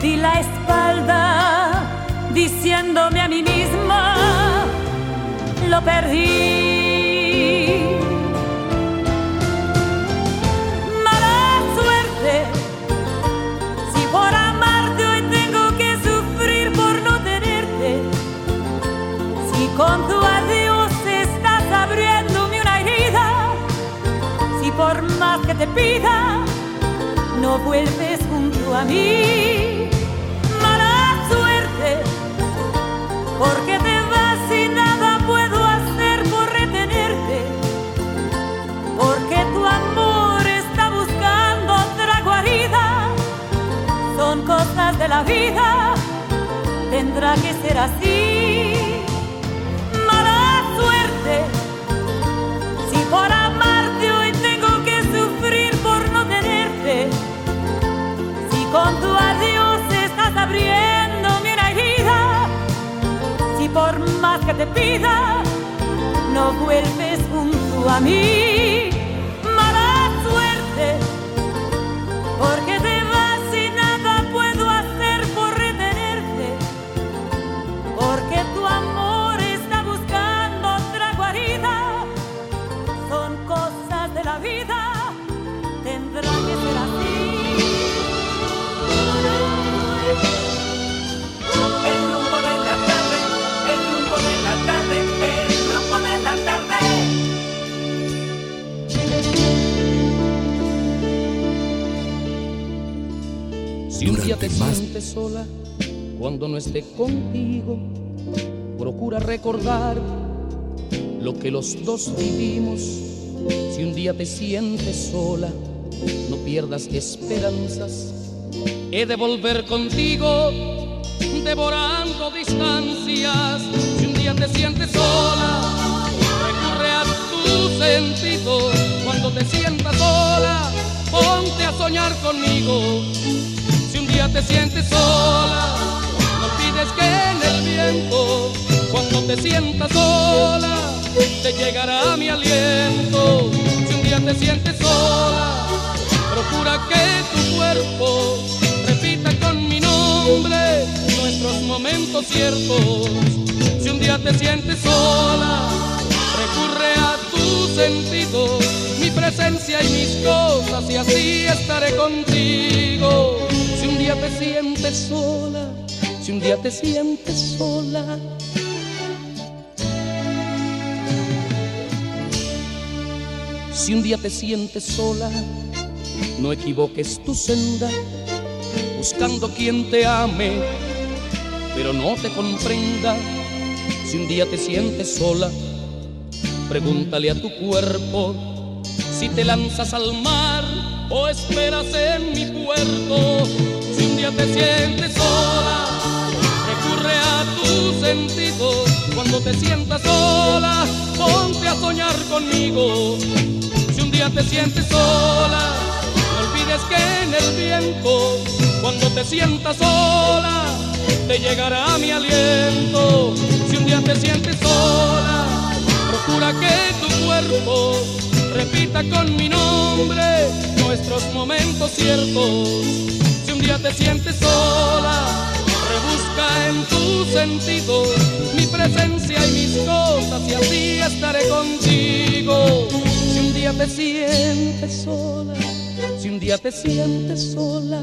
di la espalda diciéndome a mí misma, lo perdí. Te pida no vuelves junto a mí. Mala suerte, porque te vas y nada puedo hacer por retenerte, porque tu amor está buscando otra guarida. Son cosas de la vida, tendrá que ser así. No vuelves junto a mí, día te sientes sola cuando no esté contigo, procura recordar lo que los dos vivimos. Si un día te sientes sola, no pierdas esperanzas. He de volver contigo, devorando distancias. Si un día te sientes sola, recurre a tus sentidos. Cuando te sientas sola, ponte a soñar conmigo. Día te sientes sola, no olvides que en el viento, cuando te sientas sola, te llegará mi aliento. Si un día te sientes sola, procura que tu cuerpo repita con mi nombre nuestros momentos ciertos. Si un día te sientes sola, recurre a tus sentidos, mi presencia y mis cosas, y así estaré contigo. Día te sientes sola, si un día te sientes sola. Si un día te sientes sola, no equivoques tu senda, buscando quien te ame, pero no te comprenda. Si un día te sientes sola, pregúntale a tu cuerpo si te lanzas al mar o esperas en mi puerto. Si un día te sientes sola, recurre a tus sentidos. Cuando te sientas sola, ponte a soñar conmigo. Si un día te sientes sola, no olvides que en el viento, cuando te sientas sola, te llegará mi aliento. Si un día te sientes sola, procura que tu cuerpo repita con mi nombre nuestros momentos ciertos. Si un día te sientes sola, rebusca en tus sentidos mi presencia y mis cosas y así estaré contigo. Si un día te sientes sola, si un día te sientes sola.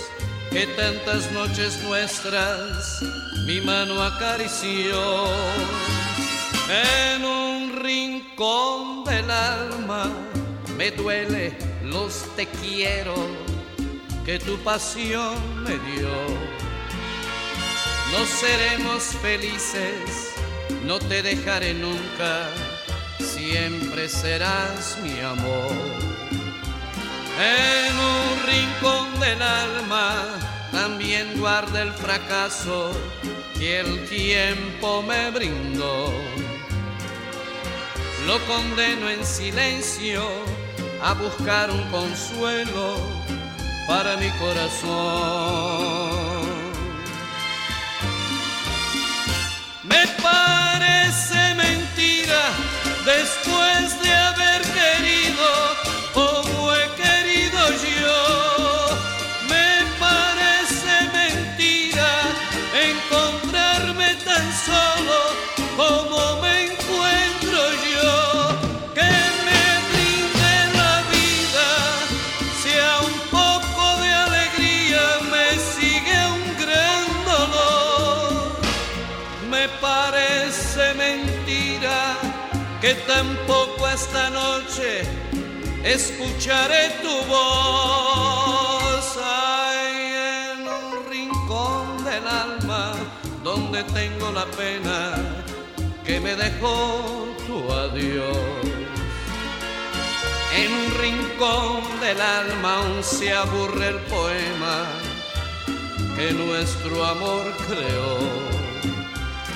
que tantas noches nuestras mi mano acarició. En un rincón del alma me duele los te quiero que tu pasión me dio. No seremos felices, no te dejaré nunca, siempre serás mi amor. En un rincón del alma también guarda el fracaso que el tiempo me brindó. Lo condeno en silencio a buscar un consuelo para mi corazón. Me parece mentira después de haber querido que tampoco esta noche escucharé tu voz Ay, en un rincón del alma donde tengo la pena que me dejó tu adiós. En un rincón del alma aún se aburre el poema que nuestro amor creó.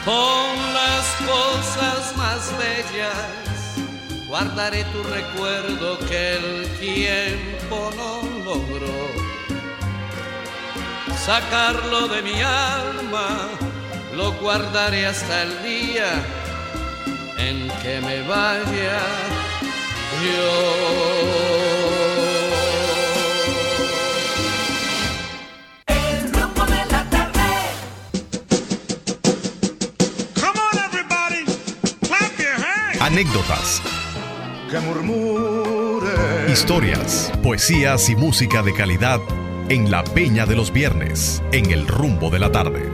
Con las cosas más bellas guardaré tu recuerdo que el tiempo no logró sacarlo de mi alma, lo guardaré hasta el día en que me vaya yo. Anécdotas, historias, poesías y música de calidad en la Peña de los Viernes, en el rumbo de la tarde.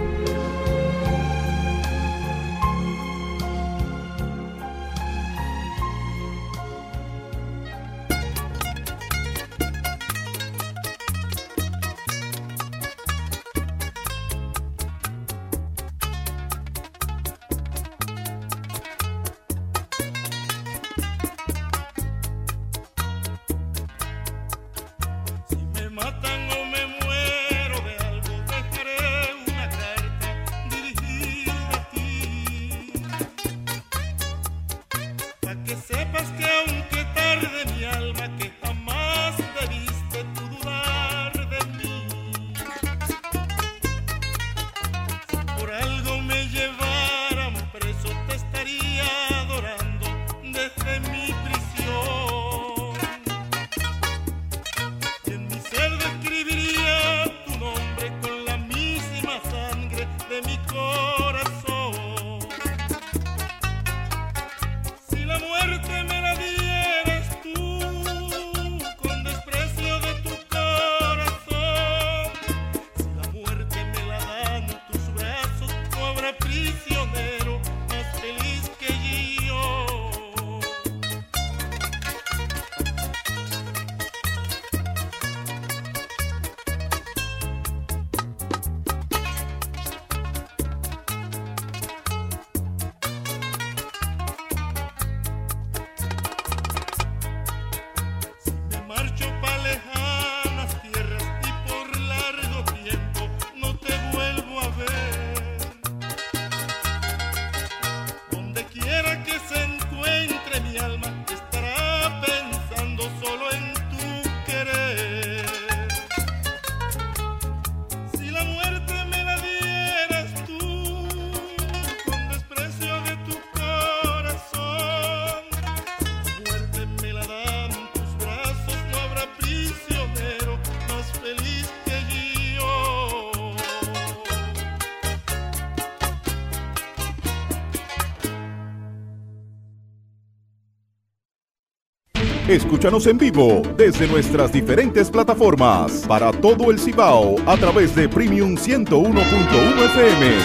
Escúchanos en vivo desde nuestras diferentes plataformas para todo el Cibao a través de Premium 101.1 FM.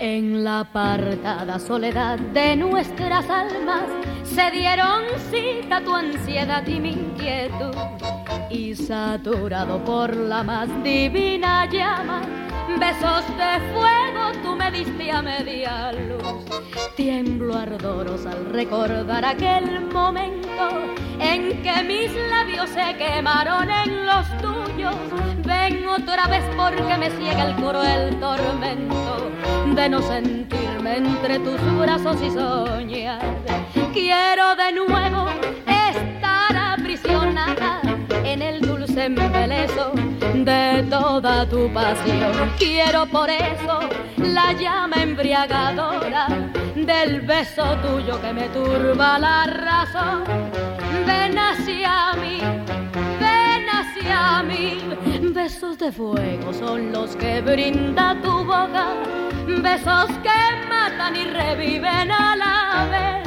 En la apartada soledad de nuestras almas se dieron cita tu ansiedad y mi inquietud. Y saturado por la más divina llama, besos de fuego tú me diste a media luz. Tiemblo ardorosa al recordar aquel momento en que mis labios se quemaron en los tuyos. Ven otra vez porque me ciega el cruel tormento de no sentirme entre tus brazos y soñar. Quiero de nuevo estar aprisionada en el dulce embeleso de toda tu pasión. Quiero por eso la llama embriagadora del beso tuyo que me turba la razón. Ven hacia mí, ven hacia mí. Besos de fuego son los que brinda tu boca, besos que matan y reviven a la vez.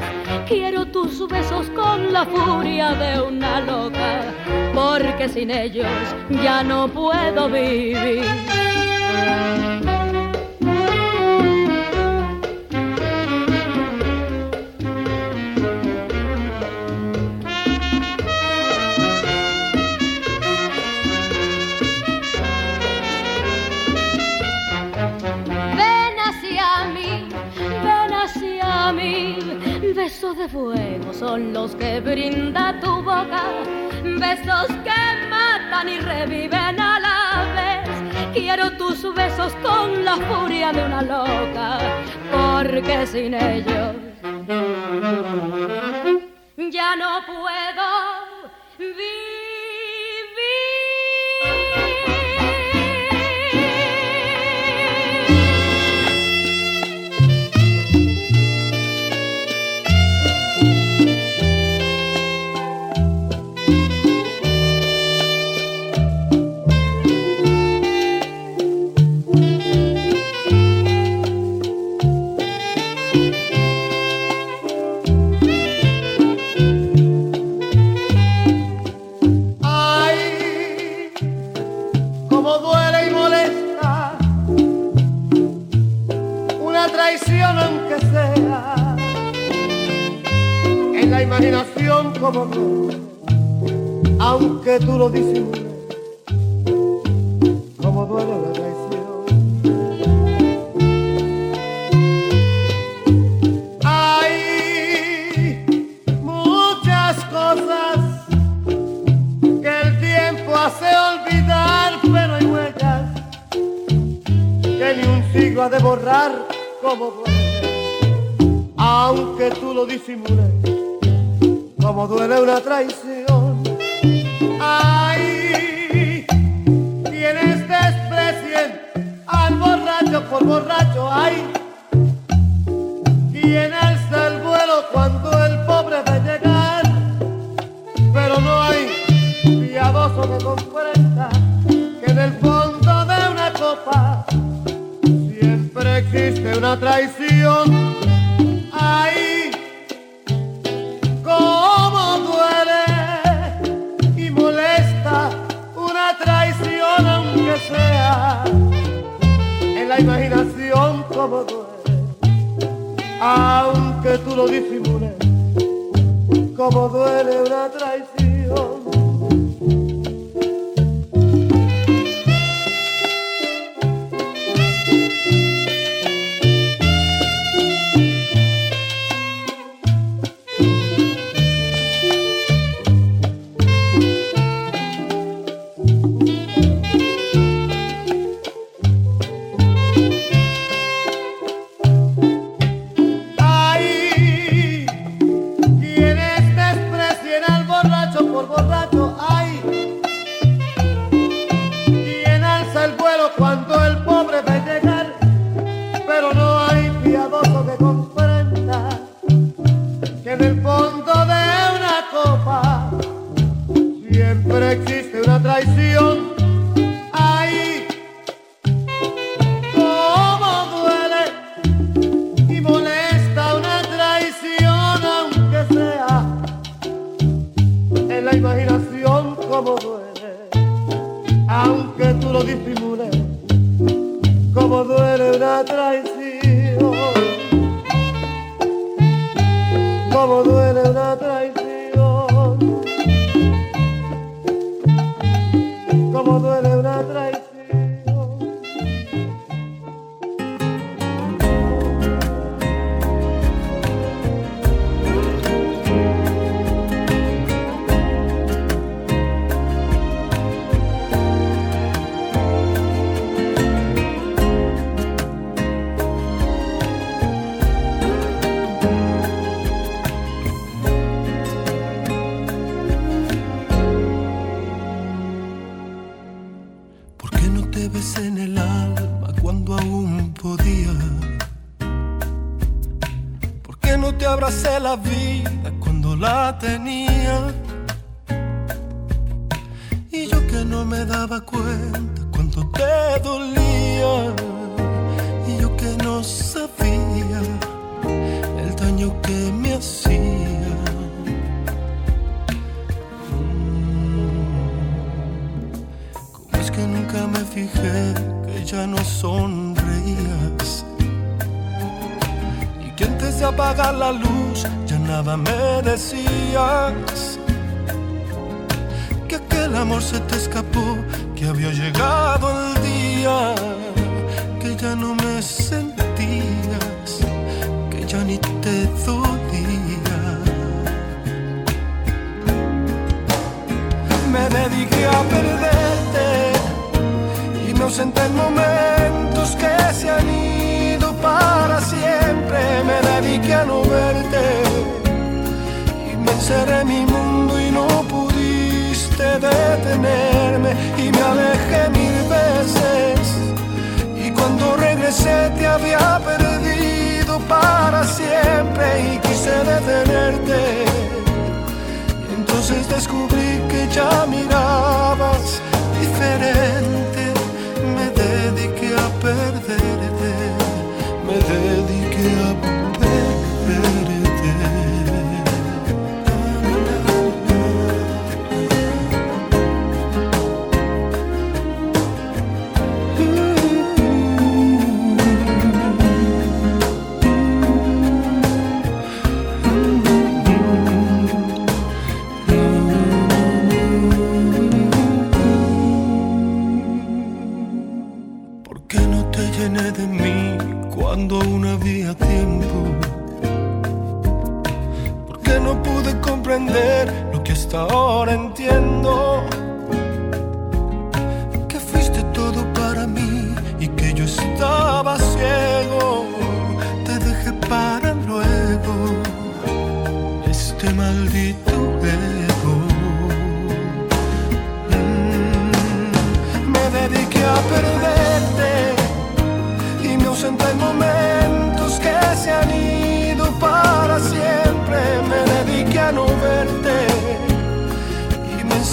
Quiero tus besos con la furia de una loca, porque sin ellos ya no puedo vivir. Besos de fuego son los que brinda tu boca. Besos que matan y reviven a la vez. Quiero tus besos con la furia de una loca, porque sin ellos ya no puedo Ay, de la vida cuando la tenía. Y yo que no me daba cuenta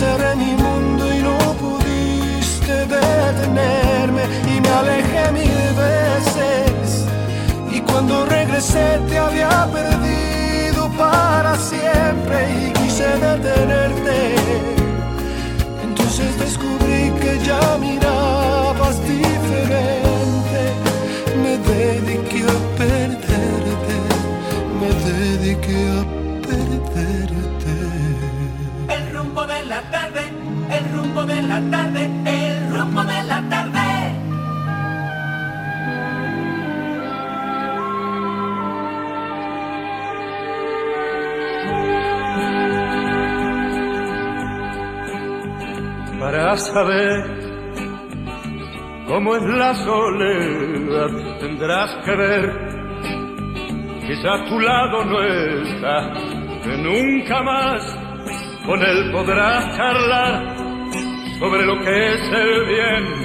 en mi mundo y no pudiste detenerme y me alejé mil veces y cuando regresé te había perdido para siempre y quise detenerte. Entonces descubrí que ya mirabas diferente. Me dediqué a perderte, me dediqué a perderte. La tarde, el rumbo de la tarde, el rumbo de la tarde. para saber cómo es la soledad tendrás que ver ya a tu lado no está que nunca más con él podrás charlar sobre lo que es el bien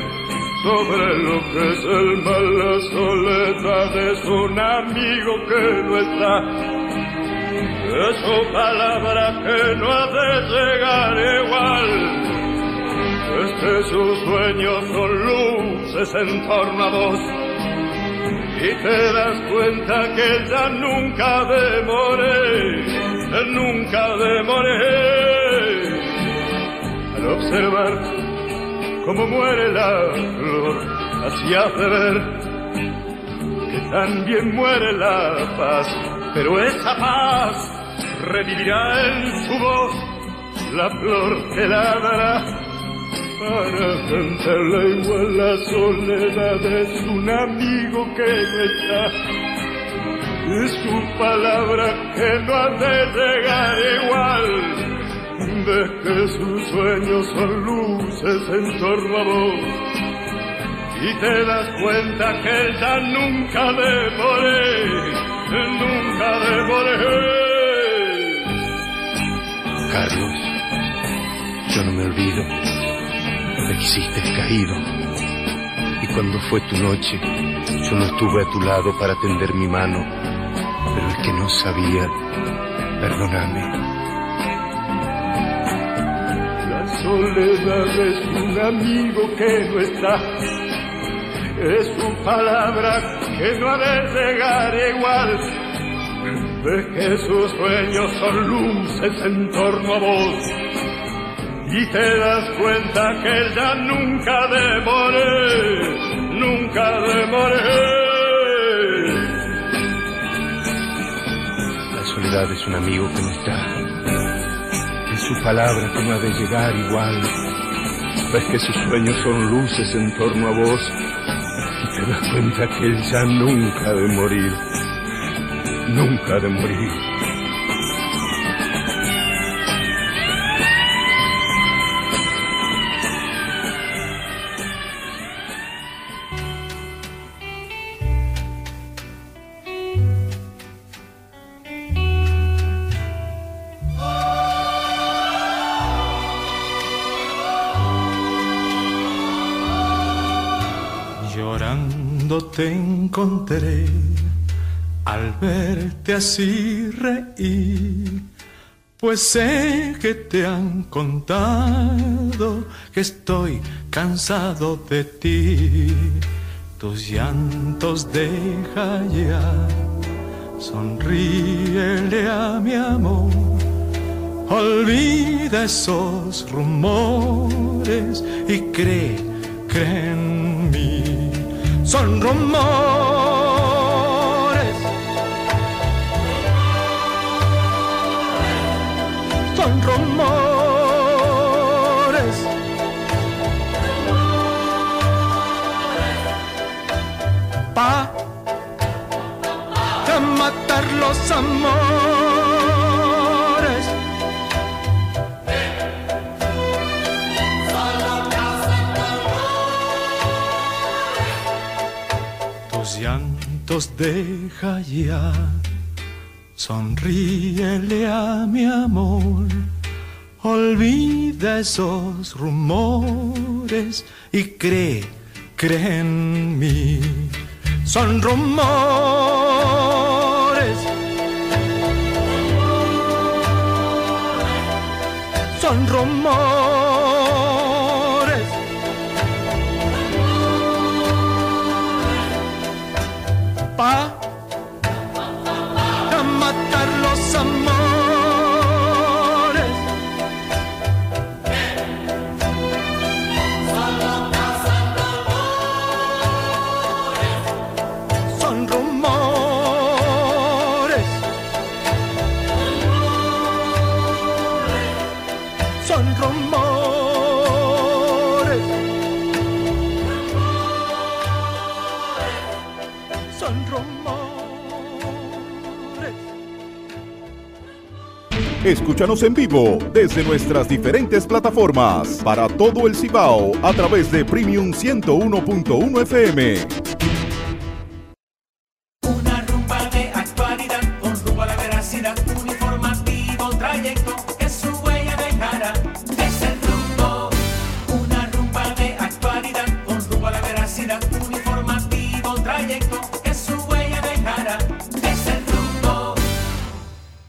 sobre lo que es el mal. La soledad es un amigo que no está es su palabra que no ha de llegar igual. Es que sus sueños son luces en torno a vos y te das cuenta que ya nunca demoré, nunca demoré al observar cómo muere la flor, así hace ver que también muere la paz, pero esa paz revivirá en su voz la flor que la dará para cantarla igual la soledad es un amigo que no está es su palabra que no ha de llegar igual. De que sus sueños son luces en torno a vos y te das cuenta que ya nunca demoré nunca demoré Carlos, yo no me olvido me quisiste caído. Y cuando fue tu noche, yo no estuve a tu lado para tender mi mano, pero el que no sabía, perdóname. La soledad es un amigo que no está, es su palabra que no ha de llegar igual. De que sus sueños son luces en torno a vos y te das cuenta que ya nunca demoré, nunca demoré. Es un amigo que no está. Es su palabra que no ha de llegar igual. Ves que sus sueños son luces en torno a vos y te das cuenta que él ya nunca ha de morir, nunca ha de morir. Te encontré al verte así reír, pues sé que te han contado que estoy cansado de ti. Tus llantos deja ya, sonríele a mi amor. Olvida esos rumores y cree, cree en mí. Son rumores. Son rumores. Pa de matar los amores. Deja ya, sonríele a mi amor, olvida esos rumores y cree, cree en mí. Son rumores, son rumores. Pa Escúchanos en vivo desde nuestras diferentes plataformas para todo el Cibao a través de Premium 101.1 FM.